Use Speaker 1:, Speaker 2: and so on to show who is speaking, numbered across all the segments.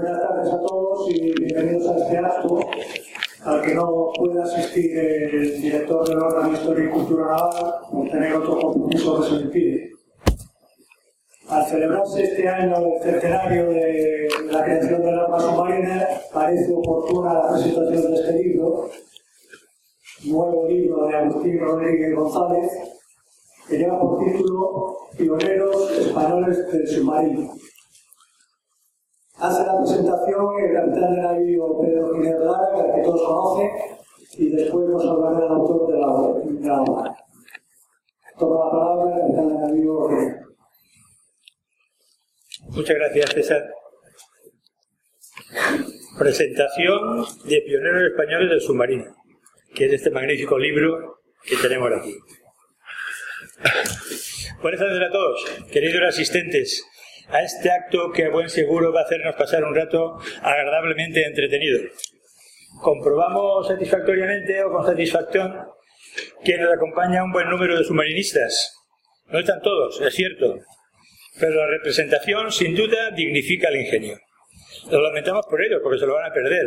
Speaker 1: Buenas tardes a todos y bienvenidos a este acto al que no puede asistir el director del órgano de Historia y Cultura Naval por tener otro compromiso que se le impide. Al celebrarse este año el centenario de la creación de la arma submarina, parece oportuna la presentación de este libro, nuevo libro de Agustín Rodríguez González, que lleva por título Pioneros Españoles del Submarino. Hace la presentación el capitán de navío Pedro Jiménez Lara, que todos conocen, y después nos hablará el autor de la, obra. Toma la palabra el capitán de navío
Speaker 2: Muchas gracias, César. Presentación de Pioneros Españoles del Submarino, que es este magnífico libro que tenemos aquí. Buenas tardes a todos, queridos asistentes a este acto que a buen seguro va a hacernos pasar un rato agradablemente entretenido. Comprobamos satisfactoriamente o con satisfacción que nos acompaña un buen número de submarinistas. No están todos, es cierto, pero la representación sin duda dignifica el ingenio. Lo lamentamos por ello, porque se lo van a perder.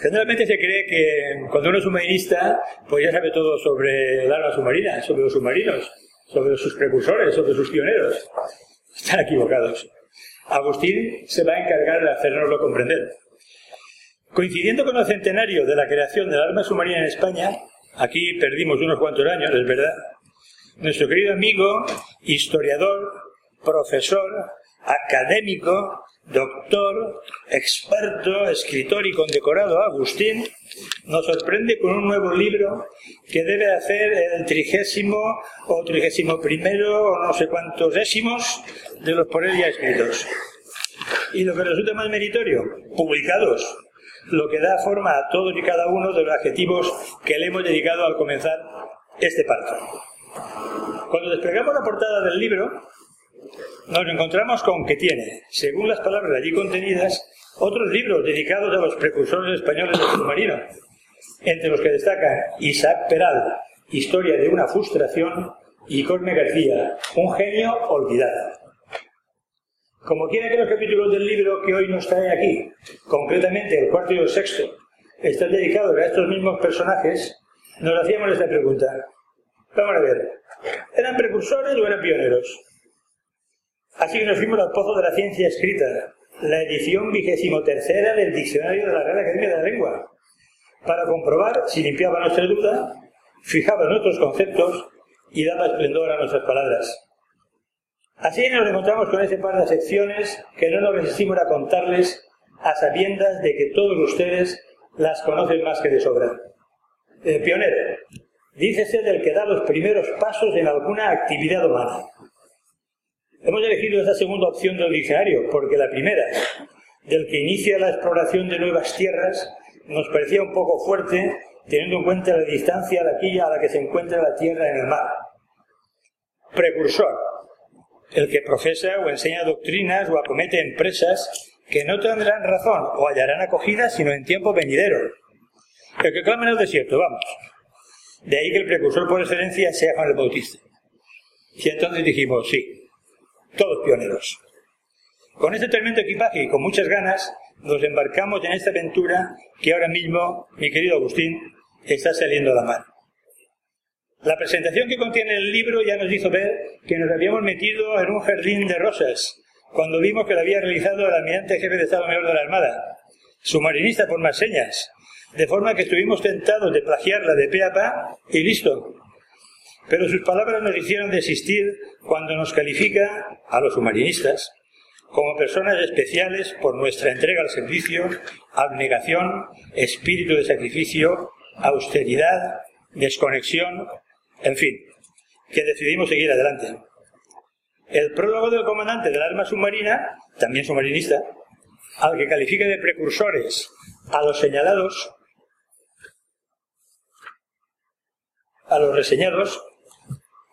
Speaker 2: Generalmente se cree que cuando uno es submarinista, pues ya sabe todo sobre el arma submarina, sobre los submarinos, sobre sus precursores, sobre sus pioneros. Están equivocados. Agustín se va a encargar de hacernoslo comprender. Coincidiendo con el centenario de la creación del arma submarina en España, aquí perdimos unos cuantos años, es verdad, nuestro querido amigo, historiador, profesor, académico, doctor, experto, escritor y condecorado Agustín, nos sorprende con un nuevo libro que debe hacer el trigésimo o trigésimo primero o no sé cuántos décimos de los por él ya escritos. Y lo que resulta más meritorio, publicados, lo que da forma a todos y cada uno de los adjetivos que le hemos dedicado al comenzar este parto. Cuando desplegamos la portada del libro, nos encontramos con que tiene, según las palabras allí contenidas, otros libros dedicados a los precursores españoles del submarino, entre los que destacan Isaac Peral, Historia de una frustración, y Cosme García, Un genio olvidado. Como quiera que los capítulos del libro que hoy nos trae aquí, concretamente el cuarto y el sexto, están dedicados a estos mismos personajes, nos hacíamos esta pregunta. Vamos a ver, ¿eran precursores o eran pioneros? Así que nos fuimos al pozo de la ciencia escrita, la edición vigésimo tercera del Diccionario de la Real Academia de la Lengua, para comprobar si limpiaba nuestra duda, fijaba nuestros conceptos y daba esplendor a nuestras palabras. Así nos encontramos con ese par de secciones que no nos resistimos a contarles a sabiendas de que todos ustedes las conocen más que de sobra. El pionero, dícese del que da los primeros pasos en alguna actividad humana. Hemos elegido esta segunda opción del diccionario porque la primera, del que inicia la exploración de nuevas tierras, nos parecía un poco fuerte teniendo en cuenta la distancia de aquí a la que se encuentra la tierra en el mar. Precursor, el que profesa o enseña doctrinas o acomete empresas que no tendrán razón o hallarán acogida sino en tiempo venidero. El que clama en el desierto, vamos. De ahí que el precursor por excelencia sea Juan el Bautista. Y entonces dijimos, sí, todos pioneros. Con este tremendo equipaje y con muchas ganas, nos embarcamos en esta aventura que ahora mismo, mi querido Agustín, está saliendo a la mar. La presentación que contiene el libro ya nos hizo ver que nos habíamos metido en un jardín de rosas cuando vimos que lo había realizado el almirante jefe de Estado Mayor de la Armada, submarinista por más señas, de forma que estuvimos tentados de plagiarla de pe a pa y listo, pero sus palabras nos hicieron desistir cuando nos califica a los submarinistas como personas especiales por nuestra entrega al servicio, abnegación, espíritu de sacrificio, austeridad, desconexión, en fin, que decidimos seguir adelante. El prólogo del comandante del arma submarina, también submarinista, al que califica de precursores a los señalados, a los reseñados,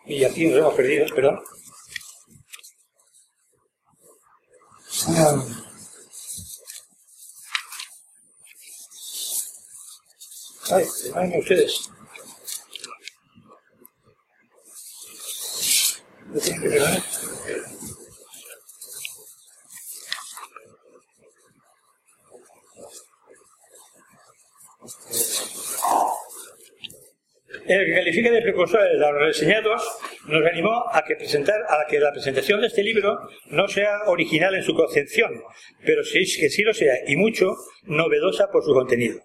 Speaker 2: y aquí nos hemos perdido, perdón. Ay, ay, ustedes. en el que califica de precursores a los reseñados, nos animó a que, presentar, a que la presentación de este libro no sea original en su concepción, pero sí, que sí lo sea, y mucho novedosa por su contenido.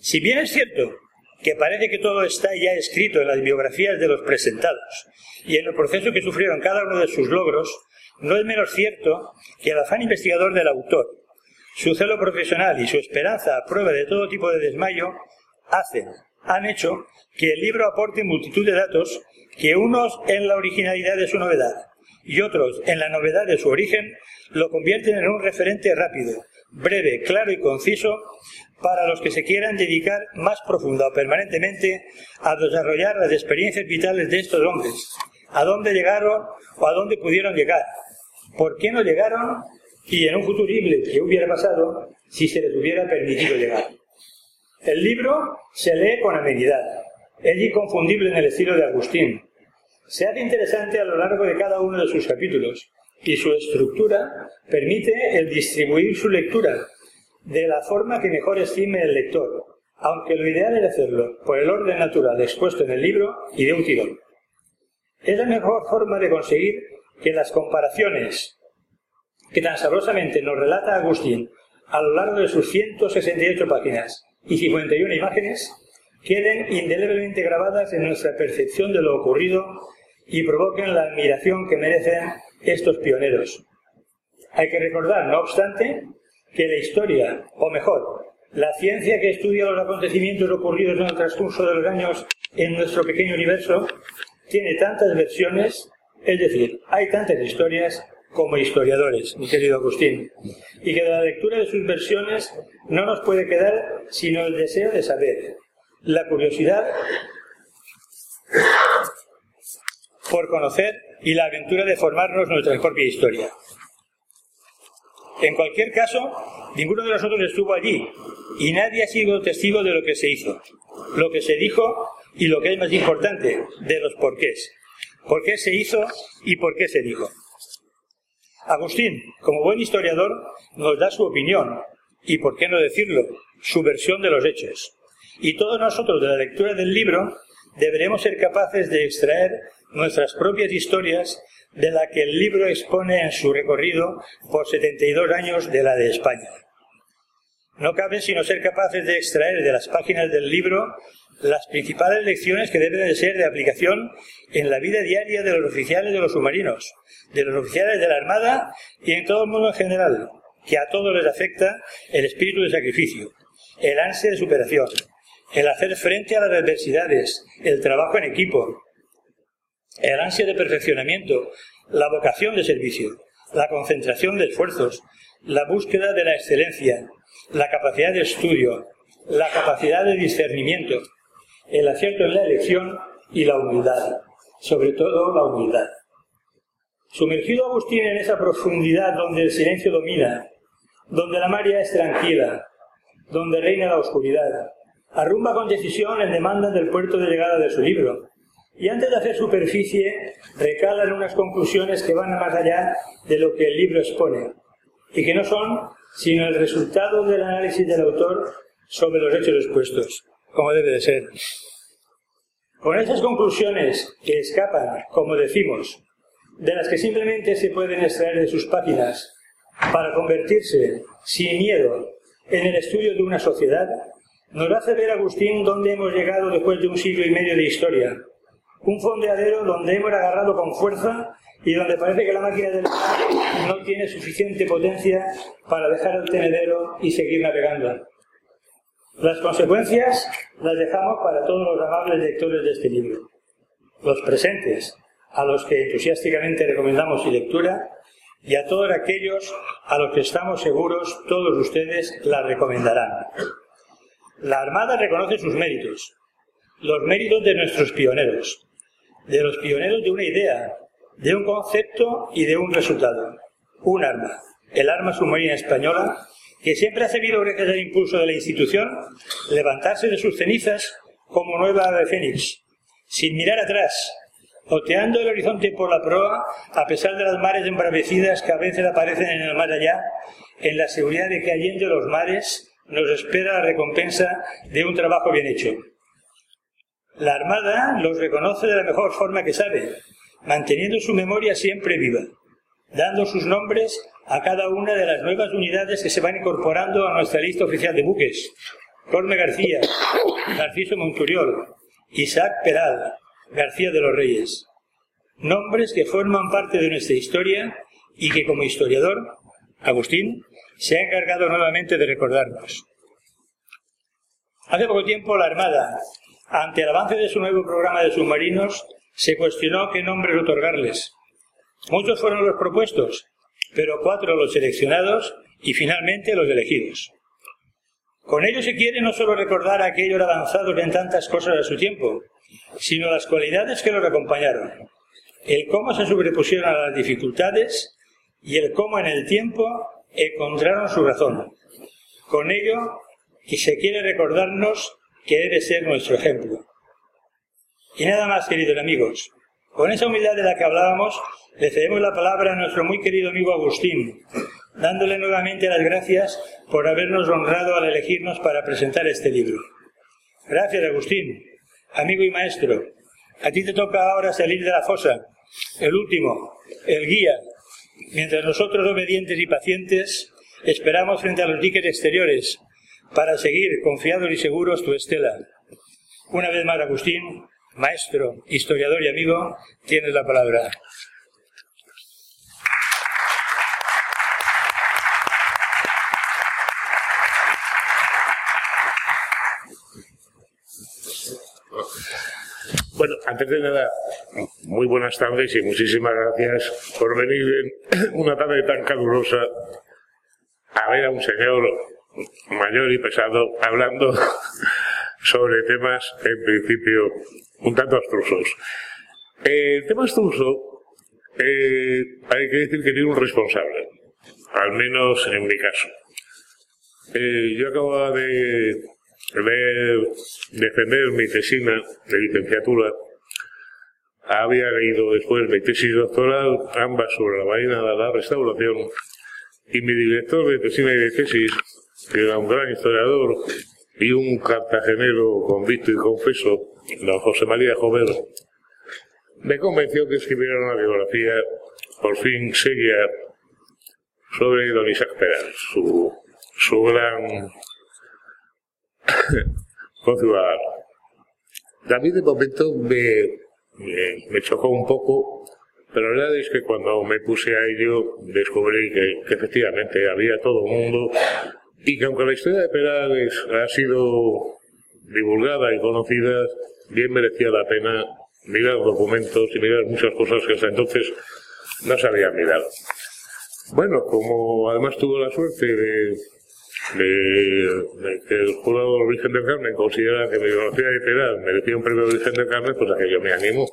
Speaker 2: Si bien es cierto que parece que todo está ya escrito en las biografías de los presentados y en el proceso que sufrieron cada uno de sus logros, no es menos cierto que el afán investigador del autor, su celo profesional y su esperanza a prueba de todo tipo de desmayo hacen, han hecho que el libro aporte multitud de datos que unos en la originalidad de su novedad y otros en la novedad de su origen lo convierten en un referente rápido, breve, claro y conciso para los que se quieran dedicar más profunda o permanentemente a desarrollar las experiencias vitales de estos hombres, a dónde llegaron o a dónde pudieron llegar, por qué no llegaron y en un futurible que hubiera pasado si se les hubiera permitido llegar. El libro se lee con amenidad, es inconfundible en el estilo de Agustín. Se hace interesante a lo largo de cada uno de sus capítulos y su estructura permite el distribuir su lectura de la forma que mejor estime el lector, aunque lo ideal es hacerlo por el orden natural expuesto en el libro y de un tirón. Es la mejor forma de conseguir que las comparaciones que tan sabrosamente nos relata Agustín a lo largo de sus 168 páginas y 51 imágenes queden indeleblemente grabadas en nuestra percepción de lo ocurrido y provoquen la admiración que merecen estos pioneros. Hay que recordar, no obstante, que la historia, o mejor, la ciencia que estudia los acontecimientos ocurridos en el transcurso de los años en nuestro pequeño universo, tiene tantas versiones, es decir, hay tantas historias como historiadores, mi querido Agustín, y que de la lectura de sus versiones no nos puede quedar sino el deseo de saber, la curiosidad por conocer y la aventura de formarnos nuestra propia historia. En cualquier caso, ninguno de nosotros estuvo allí y nadie ha sido testigo de lo que se hizo, lo que se dijo y lo que es más importante, de los porqués. ¿Por qué se hizo y por qué se dijo? Agustín, como buen historiador, nos da su opinión y, por qué no decirlo, su versión de los hechos. Y todos nosotros de la lectura del libro deberemos ser capaces de extraer nuestras propias historias de la que el libro expone en su recorrido por 72 años de la de España. No cabe sino ser capaces de extraer de las páginas del libro las principales lecciones que deben de ser de aplicación en la vida diaria de los oficiales de los submarinos, de los oficiales de la Armada y en todo el mundo en general, que a todos les afecta el espíritu de sacrificio, el ansia de superación, el hacer frente a las adversidades, el trabajo en equipo, el ansia de perfeccionamiento, la vocación de servicio, la concentración de esfuerzos, la búsqueda de la excelencia, la capacidad de estudio, la capacidad de discernimiento, el acierto en la elección y la humildad, sobre todo la humildad. Sumergido Agustín en esa profundidad donde el silencio domina, donde la maria es tranquila, donde reina la oscuridad, arrumba con decisión en demanda del puerto de llegada de su libro, y antes de hacer superficie, recala en unas conclusiones que van más allá de lo que el libro expone, y que no son sino el resultado del análisis del autor sobre los hechos expuestos, como debe de ser. Con esas conclusiones que escapan, como decimos, de las que simplemente se pueden extraer de sus páginas para convertirse, sin miedo, en el estudio de una sociedad, nos hace ver Agustín dónde hemos llegado después de un siglo y medio de historia. Un fondeadero donde hemos agarrado con fuerza y donde parece que la máquina del mar no tiene suficiente potencia para dejar el tenedero y seguir navegando. Las consecuencias las dejamos para todos los amables lectores de este libro. Los presentes, a los que entusiásticamente recomendamos su lectura, y a todos aquellos a los que estamos seguros todos ustedes la recomendarán. La Armada reconoce sus méritos, los méritos de nuestros pioneros, de los pioneros de una idea, de un concepto y de un resultado. Un arma, el arma submarina española, que siempre ha sabido, gracias al impulso de la institución, levantarse de sus cenizas como nueva ave fénix, sin mirar atrás, oteando el horizonte por la proa, a pesar de las mares embravecidas que a veces aparecen en el mar allá, en la seguridad de que allende los mares nos espera la recompensa de un trabajo bien hecho. La Armada los reconoce de la mejor forma que sabe, manteniendo su memoria siempre viva, dando sus nombres a cada una de las nuevas unidades que se van incorporando a nuestra lista oficial de buques. Corme García, Narciso Monturiol, Isaac Peral, García de los Reyes. Nombres que forman parte de nuestra historia y que como historiador, Agustín, se ha encargado nuevamente de recordarnos. Hace poco tiempo la Armada, ante el avance de su nuevo programa de submarinos, se cuestionó qué nombres otorgarles. Muchos fueron los propuestos, pero cuatro los seleccionados y finalmente los elegidos. Con ello se quiere no solo recordar a aquellos avanzados en tantas cosas a su tiempo, sino las cualidades que los acompañaron, el cómo se sobrepusieron a las dificultades y el cómo en el tiempo encontraron su razón. Con ello, y se quiere recordarnos que debe ser nuestro ejemplo. Y nada más, queridos amigos. Con esa humildad de la que hablábamos, le cedemos la palabra a nuestro muy querido amigo Agustín, dándole nuevamente las gracias por habernos honrado al elegirnos para presentar este libro. Gracias, Agustín, amigo y maestro. A ti te toca ahora salir de la fosa, el último, el guía, mientras nosotros, obedientes y pacientes, esperamos frente a los diques exteriores para seguir confiados y seguros tu estela. Una vez más, Agustín, maestro, historiador y amigo, tienes la palabra.
Speaker 3: Bueno, antes de nada, muy buenas tardes y muchísimas gracias por venir en una tarde tan calurosa a ver a un señor mayor y pesado hablando sobre temas, en principio, un tanto abstrusos. El tema abstruso, eh, hay que decir que tiene un responsable, al menos en mi caso. Eh, yo acabo de de defender mi tesina de licenciatura, había leído después mi tesis doctoral, ambas sobre la marina de la restauración, y mi director de tesina y de tesis, que era un gran historiador y un cartagenero convicto y confeso, don José María Jover, me convenció que escribiera una biografía, por fin seria, sobre don Isaac Peral, su, gran ciudadano. David de momento me, me, chocó un poco, pero la verdad es que cuando me puse a ello descubrí que, efectivamente había todo el mundo y que aunque la historia de Perales ha sido divulgada y conocida, bien merecía la pena mirar documentos y mirar muchas cosas que hasta entonces no se habían mirado. Bueno, como además tuve la suerte de de, que el jurado de Virgen del Carmen considera que mi biografía literal merecía un premio de Virgen del Carmen, pues aquello me animó.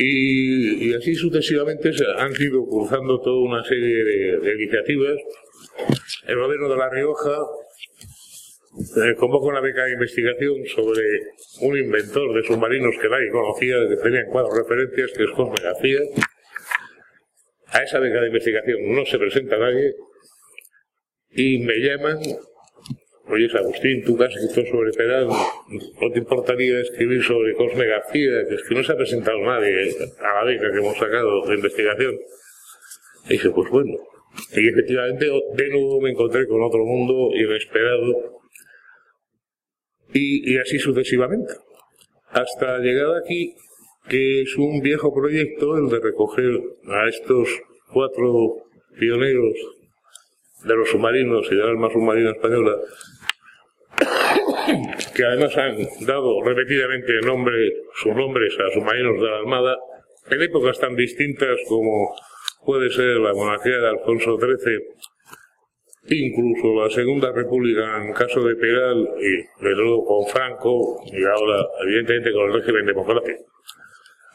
Speaker 3: Y, así sucesivamente han ido cruzando toda una serie de, iniciativas. El gobierno de La Rioja eh, convoca una beca de investigación sobre un inventor de submarinos que nadie conocía, que tenía cuatro referencias, que es Cosme García. A esa beca de investigación no se presenta nadie, y me llaman, oye Agustín, tú que has escrito sobre Peral, ¿no te importaría escribir sobre Cosme García? Que es que no se ha presentado nadie a la beca que hemos sacado de investigación. Y dije, pues bueno. Y efectivamente de nuevo me encontré con otro mundo inesperado y, y así sucesivamente. Hasta llegar aquí, que es un viejo proyecto el de recoger a estos cuatro pioneros de los submarinos y de la arma submarina española, que además han dado repetidamente nombre, sus nombres a submarinos de la Armada, en épocas tan distintas como puede ser la monarquía de Alfonso XIII, incluso la Segunda República en caso de Peral, y de luego con Franco, y ahora evidentemente con el régimen democrático.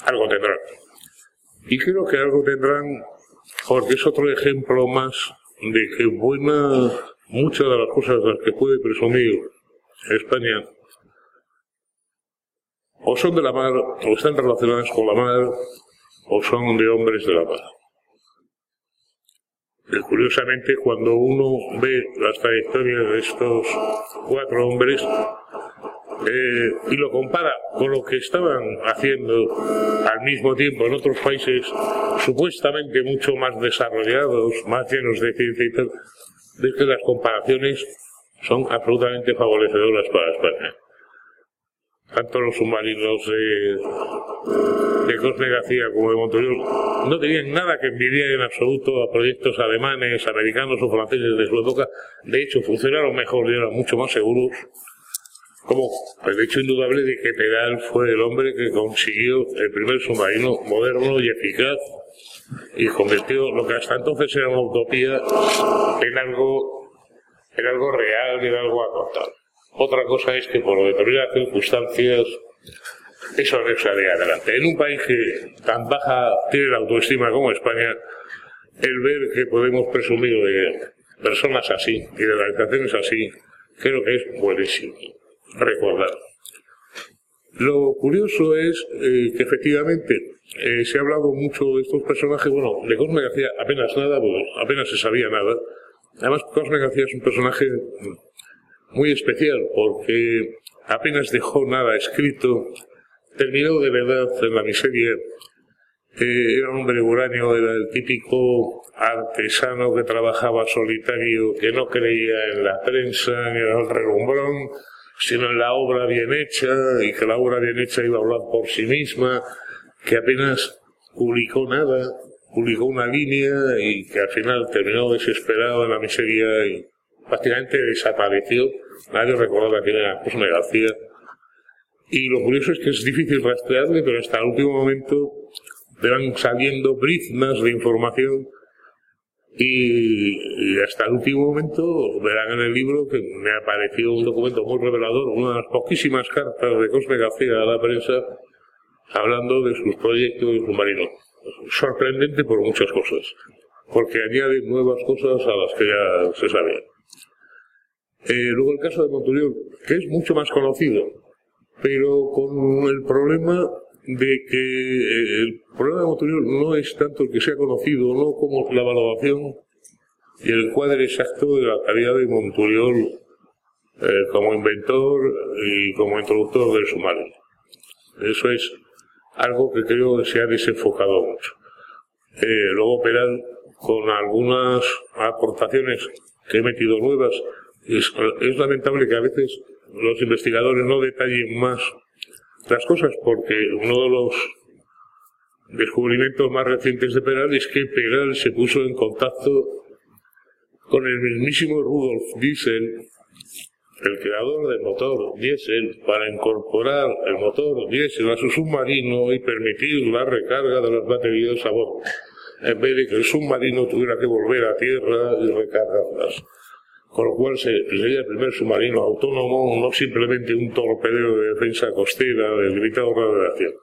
Speaker 3: Algo tendrán. Y creo que algo tendrán porque es otro ejemplo más de que buena, muchas de las cosas de las que puede presumir España o son de la mar, o están relacionadas con la mar, o son de hombres de la mar. Curiosamente, cuando uno ve las trayectorias de estos cuatro hombres, eh, y lo compara con lo que estaban haciendo al mismo tiempo en otros países supuestamente mucho más desarrollados, más llenos de ciencia y tal, ves que las comparaciones son absolutamente favorecedoras para España tanto los submarinos de, de García como de Montoriol no tenían nada que envidiar en absoluto a proyectos alemanes, americanos o franceses de su época. De hecho, funcionaron mejor y eran mucho más seguros. Como el hecho indudable de que Peral fue el hombre que consiguió el primer submarino moderno y eficaz y convirtió lo que hasta entonces era una utopía en algo, en algo real y en algo acotado. Otra cosa es que por determinadas circunstancias eso no sale adelante. En un país que tan baja tiene la autoestima como España, el ver que podemos presumir de personas así y de organizaciones así, creo que es buenísimo recordar. Lo curioso es eh, que efectivamente eh, se ha hablado mucho de estos personajes. Bueno, de Cosme García apenas nada, apenas se sabía nada. Además, Cosme García es un personaje muy especial porque apenas dejó nada escrito, terminó de verdad en la miseria. Eh, era un hombre uranio, era el típico artesano que trabajaba solitario, que no creía en la prensa ni en el relumbrón, sino en la obra bien hecha, y que la obra bien hecha iba a hablar por sí misma, que apenas publicó nada, publicó una línea y que al final terminó desesperado en la miseria y prácticamente desapareció nadie recordaba quién era Cosme García. Y lo curioso es que es difícil rastrearle, pero hasta el último momento te van saliendo briznas de información y, hasta el último momento verán en el libro que me apareció un documento muy revelador, una de las poquísimas cartas de Cosme García a la prensa hablando de sus proyectos submarinos. Sorprendente por muchas cosas, porque añade nuevas cosas a las que ya se sabían. Eh, luego el caso de Monturiol, que es mucho más conocido, pero con el problema de que eh, el problema de Monturiol no es tanto el que sea conocido, no como la valoración y el cuadro exacto de la calidad de Monturiol eh, como inventor y como introductor del sumario. Eso es algo que creo que se ha desenfocado mucho. luego Peral, con algunas aportaciones que he metido nuevas, es, lamentable que a veces los investigadores no detallen más las cosas porque uno de los descubrimientos más recientes de Peral es que Peral se puso en contacto con el mismísimo Rudolf Diesel, el creador del motor diésel, para incorporar el motor diésel a su submarino y permitir la recarga de las baterías a bordo, en vez de que el submarino tuviera que volver a tierra y recargarlas con lo cual sería el primer submarino autónomo, no simplemente un torpedero de defensa costera del gritado radiación.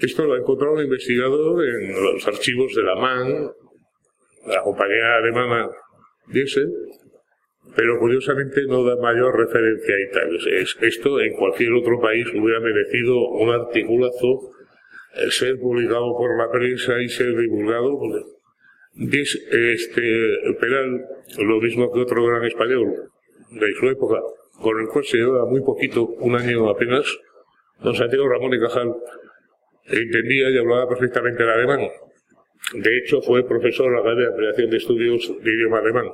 Speaker 3: Esto lo ha encontrado un investigador en los archivos de la MAN, la compañía alemana Diesel, pero curiosamente no da mayor referencia a Italia. esto en cualquier otro país hubiera merecido un articulazo ser publicado por la prensa y ser divulgado, este, Peral, lo mismo que otro gran español de su época, con el cual se lleva muy poquito, un año apenas, don Santiago Ramón y Cajal, entendía y hablaba perfectamente el alemán. De hecho, fue profesor en la de Ampliación de Estudios de Idioma Alemán,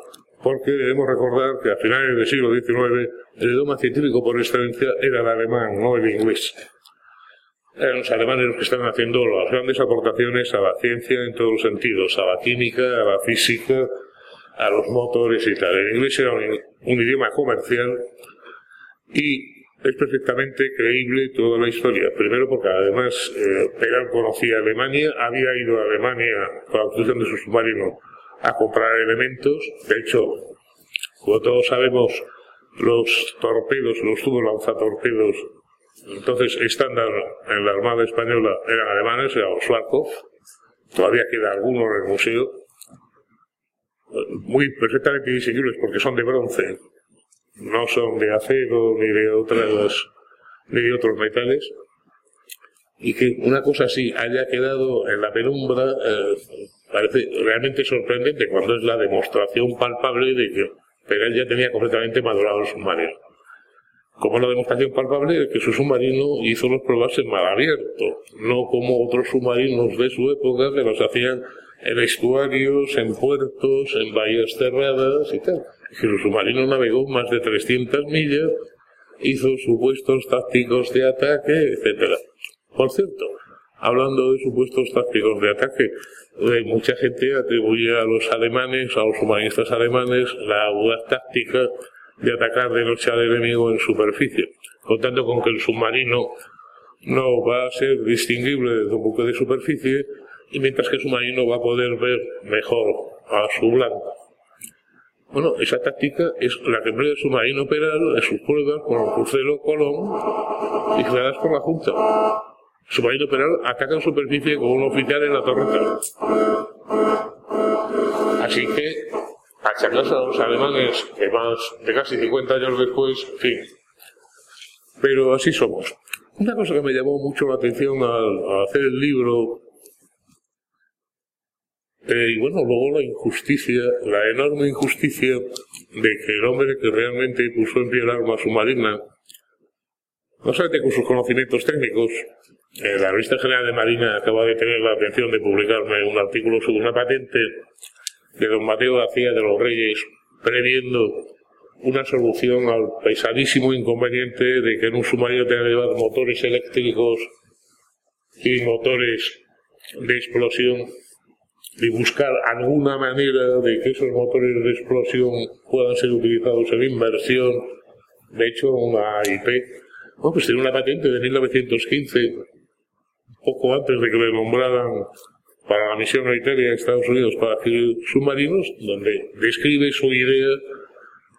Speaker 3: porque debemos recordar que a finales del siglo XIX el idioma científico por excelencia era el alemán, no el inglés los alemanes los que están haciendo las grandes aportaciones a la ciencia en todos los sentidos, a la química, a la física, a los motores y tal. El inglés era un, idioma comercial y es perfectamente creíble toda la historia. Primero porque además eh, conocía Alemania, había ido a Alemania con la construcción de su submarino a comprar elementos. De hecho, como todos sabemos, los torpedos, los tubos lanzatorpedos entonces, estándar en la Armada Española eran alemanes, eran los todavía queda alguno en el museo, muy perfectamente distinguibles porque son de bronce, no son de acero ni de otras ni de otros metales, y que una cosa así haya quedado en la penumbra eh, parece realmente sorprendente cuando es la demostración palpable de que Peral ya tenía completamente madurado el submarino. Como una demostración palpable de que su submarino hizo las pruebas en mar abierto, no como otros submarinos de su época que los hacían en estuarios, en puertos, en bahías cerradas y tal. Que su submarino navegó más de 300 millas, hizo supuestos tácticos de ataque, etc. Por cierto, hablando de supuestos tácticos de ataque, eh, mucha gente atribuye a los alemanes, a los submarinistas alemanes, la audaz táctica de atacar de noche al enemigo en superficie, contando con que el submarino no va a ser distinguible desde un buque de superficie y mientras que el submarino va a poder ver mejor a su blanco. Bueno, esa táctica es la que emplea el submarino operal en sus pruebas con el crucero Colón y creadas por la Junta. El submarino operal ataca en superficie con un oficial en la torreta. Así que achacarse a los alemanes que más de casi 50 años después, en fin. Pero así somos. Una cosa que me llamó mucho la atención al, hacer el libro, eh, y bueno, luego la injusticia, la enorme injusticia de que el hombre que realmente puso en pie el arma submarina, no solamente con sus conocimientos técnicos, eh, la revista general de Marina acaba de tener la atención de publicarme un artículo sobre una patente de don Mateo García de los Reyes, previendo una solución al pesadísimo inconveniente de que en un submarino tenga que llevar motores eléctricos y motores de explosión y buscar alguna manera de que esos motores de explosión puedan ser utilizados en inversión. De hecho, una IP, bueno, pues tiene una patente de 1915, poco antes de que le nombraran para la misión militaria de Estados Unidos para submarinos, donde describe su idea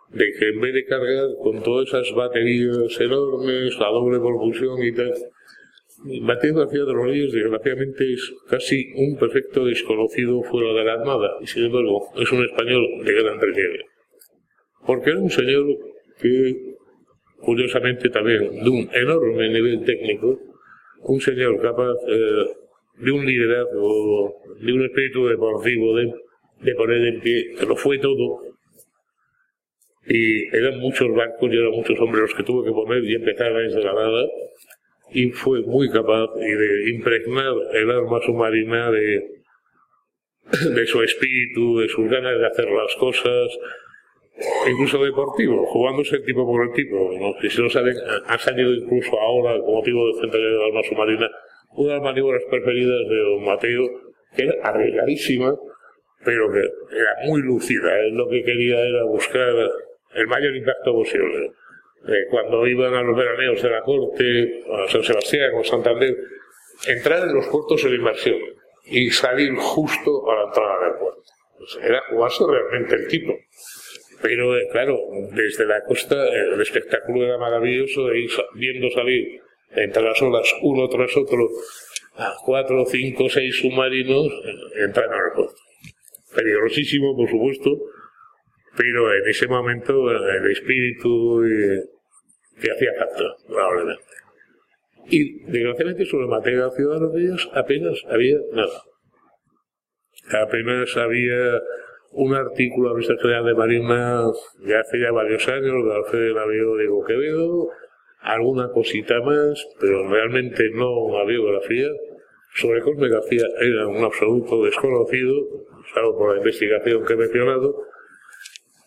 Speaker 3: de que en vez de cargar con todas esas baterías enormes, la doble propulsión y tal, Mateo García de los Reyes, desgraciadamente, es casi un perfecto desconocido fuera de la Armada, y sin embargo, es un español de gran relieve. Porque era un señor que, curiosamente también, de un enorme nivel técnico, un señor capaz eh, de un liderazgo, de un espíritu deportivo, de, de poner en pie, lo fue todo. Y eran muchos bancos y eran muchos hombres los que tuvo que poner y empezar desde la nada. Y fue muy capaz de impregnar el arma submarina de, de su espíritu, de sus ganas de hacer las cosas, incluso deportivo, jugándose el tipo por el tipo. ¿no? si no saben, ha salido incluso ahora, como motivo de centenario de arma submarina, una de las maniobras preferidas de don Mateo, que era arriesgadísima, pero que era muy lúcida. Él lo que quería era buscar el mayor impacto posible. Eh, cuando iban a los veraneos de la corte, a San Sebastián o Santander, entrar en los puertos en inmersión y salir justo a la entrada del puerto. Pues era jugarse realmente el tipo. Pero eh, claro, desde la costa el espectáculo era maravilloso de ir viendo salir entre las olas uno tras otro cuatro, cinco, seis submarinos entran al puerto. Peligrosísimo, por supuesto, pero en ese momento el espíritu que hacía falta, probablemente. Y desgraciadamente sobre materia de ciudadanos de ellos apenas había nada. Apenas había un artículo a la General de Marina de hace ya varios años, de Alfredo Navío Diego Quevedo, alguna cosita más, pero realmente no una biografía. Sobre Cosme García era un absoluto desconocido, salvo por la investigación que he mencionado.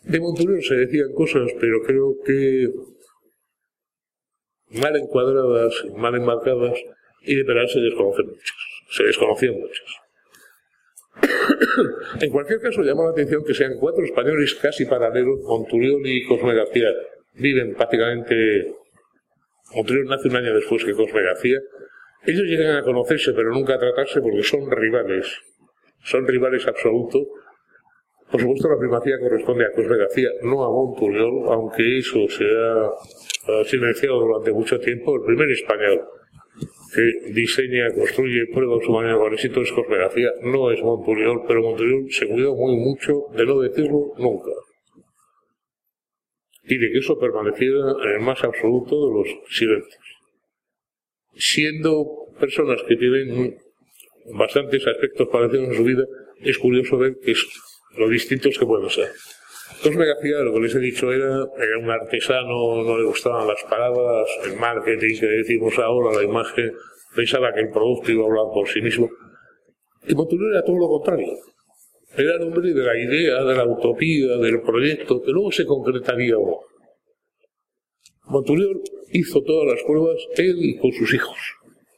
Speaker 3: De Monturiol se decían cosas, pero creo que mal encuadradas, mal enmarcadas, y de Perán se desconocen muchas. Se desconocían muchas. en cualquier caso, llama la atención que sean cuatro españoles casi paralelos, Monturiol y Cosme García, viven prácticamente Montreal nace un año después que Cosme García. Ellos llegan a conocerse, pero nunca a tratarse porque son rivales. Son rivales absolutos. Por supuesto, la primacía corresponde a Cosme García, no a Monturiol, aunque eso se ha silenciado durante mucho tiempo. El primer español que diseña, construye, prueba su manera con éxito es Cosme García, no es Monturiol, pero Monturiol se cuidó muy mucho de no decirlo nunca y de que eso permaneciera en el más absoluto de los silencios. Siendo personas que tienen bastantes aspectos parecidos en su vida, es curioso ver que es lo distintos que pueden ser. Cosme García, lo que les he dicho, era, era un artesano, no le gustaban las palabras, el marketing que decimos ahora, la imagen, pensaba que el producto iba a hablar por sí mismo. Y Monturiol era todo lo contrario. Era el hombre de la idea, de la utopía, del proyecto, que luego se concretaría Monturiol hizo todas las pruebas él con sus hijos.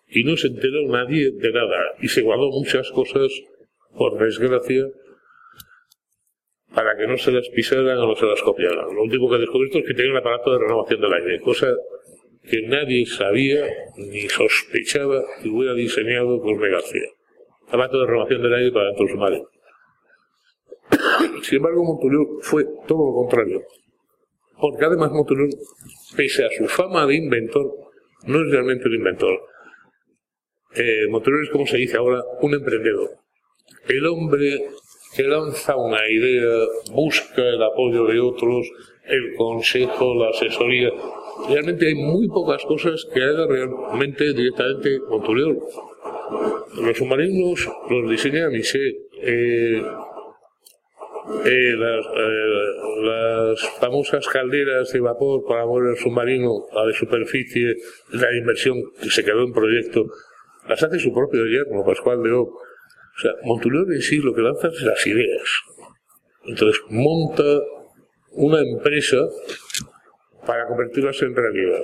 Speaker 3: Y no se enteró nadie de nada. Y se guardó muchas cosas, por desgracia, para que no se las pisaran o no se las copiaran. Lo último que descubrí es que tenía un aparato de renovación del aire, cosa que nadie sabía ni sospechaba que hubiera diseñado Cosme García. Aparato de renovación del aire para de Sin embargo, Monturiol fue todo lo contrario. Porque además Monturiol, pese a su fama de inventor, no es realmente un inventor. Eh, es, como se dice ahora, un emprendedor. El hombre que lanza una idea, busca el apoyo de otros, el consejo, la asesoría. Realmente hay muy pocas cosas que haga realmente directamente Monturiol. Los submarinos los diseña Michel. Eh, las, eh, las, famosas calderas de vapor para mover el submarino, la de superficie, la inversión que se quedó en proyecto, las hace su propio yerno, Pascual de O. Sea, Monturiol en sí lo que lanza es las ideas. Entonces monta una empresa para convertirlas en realidad.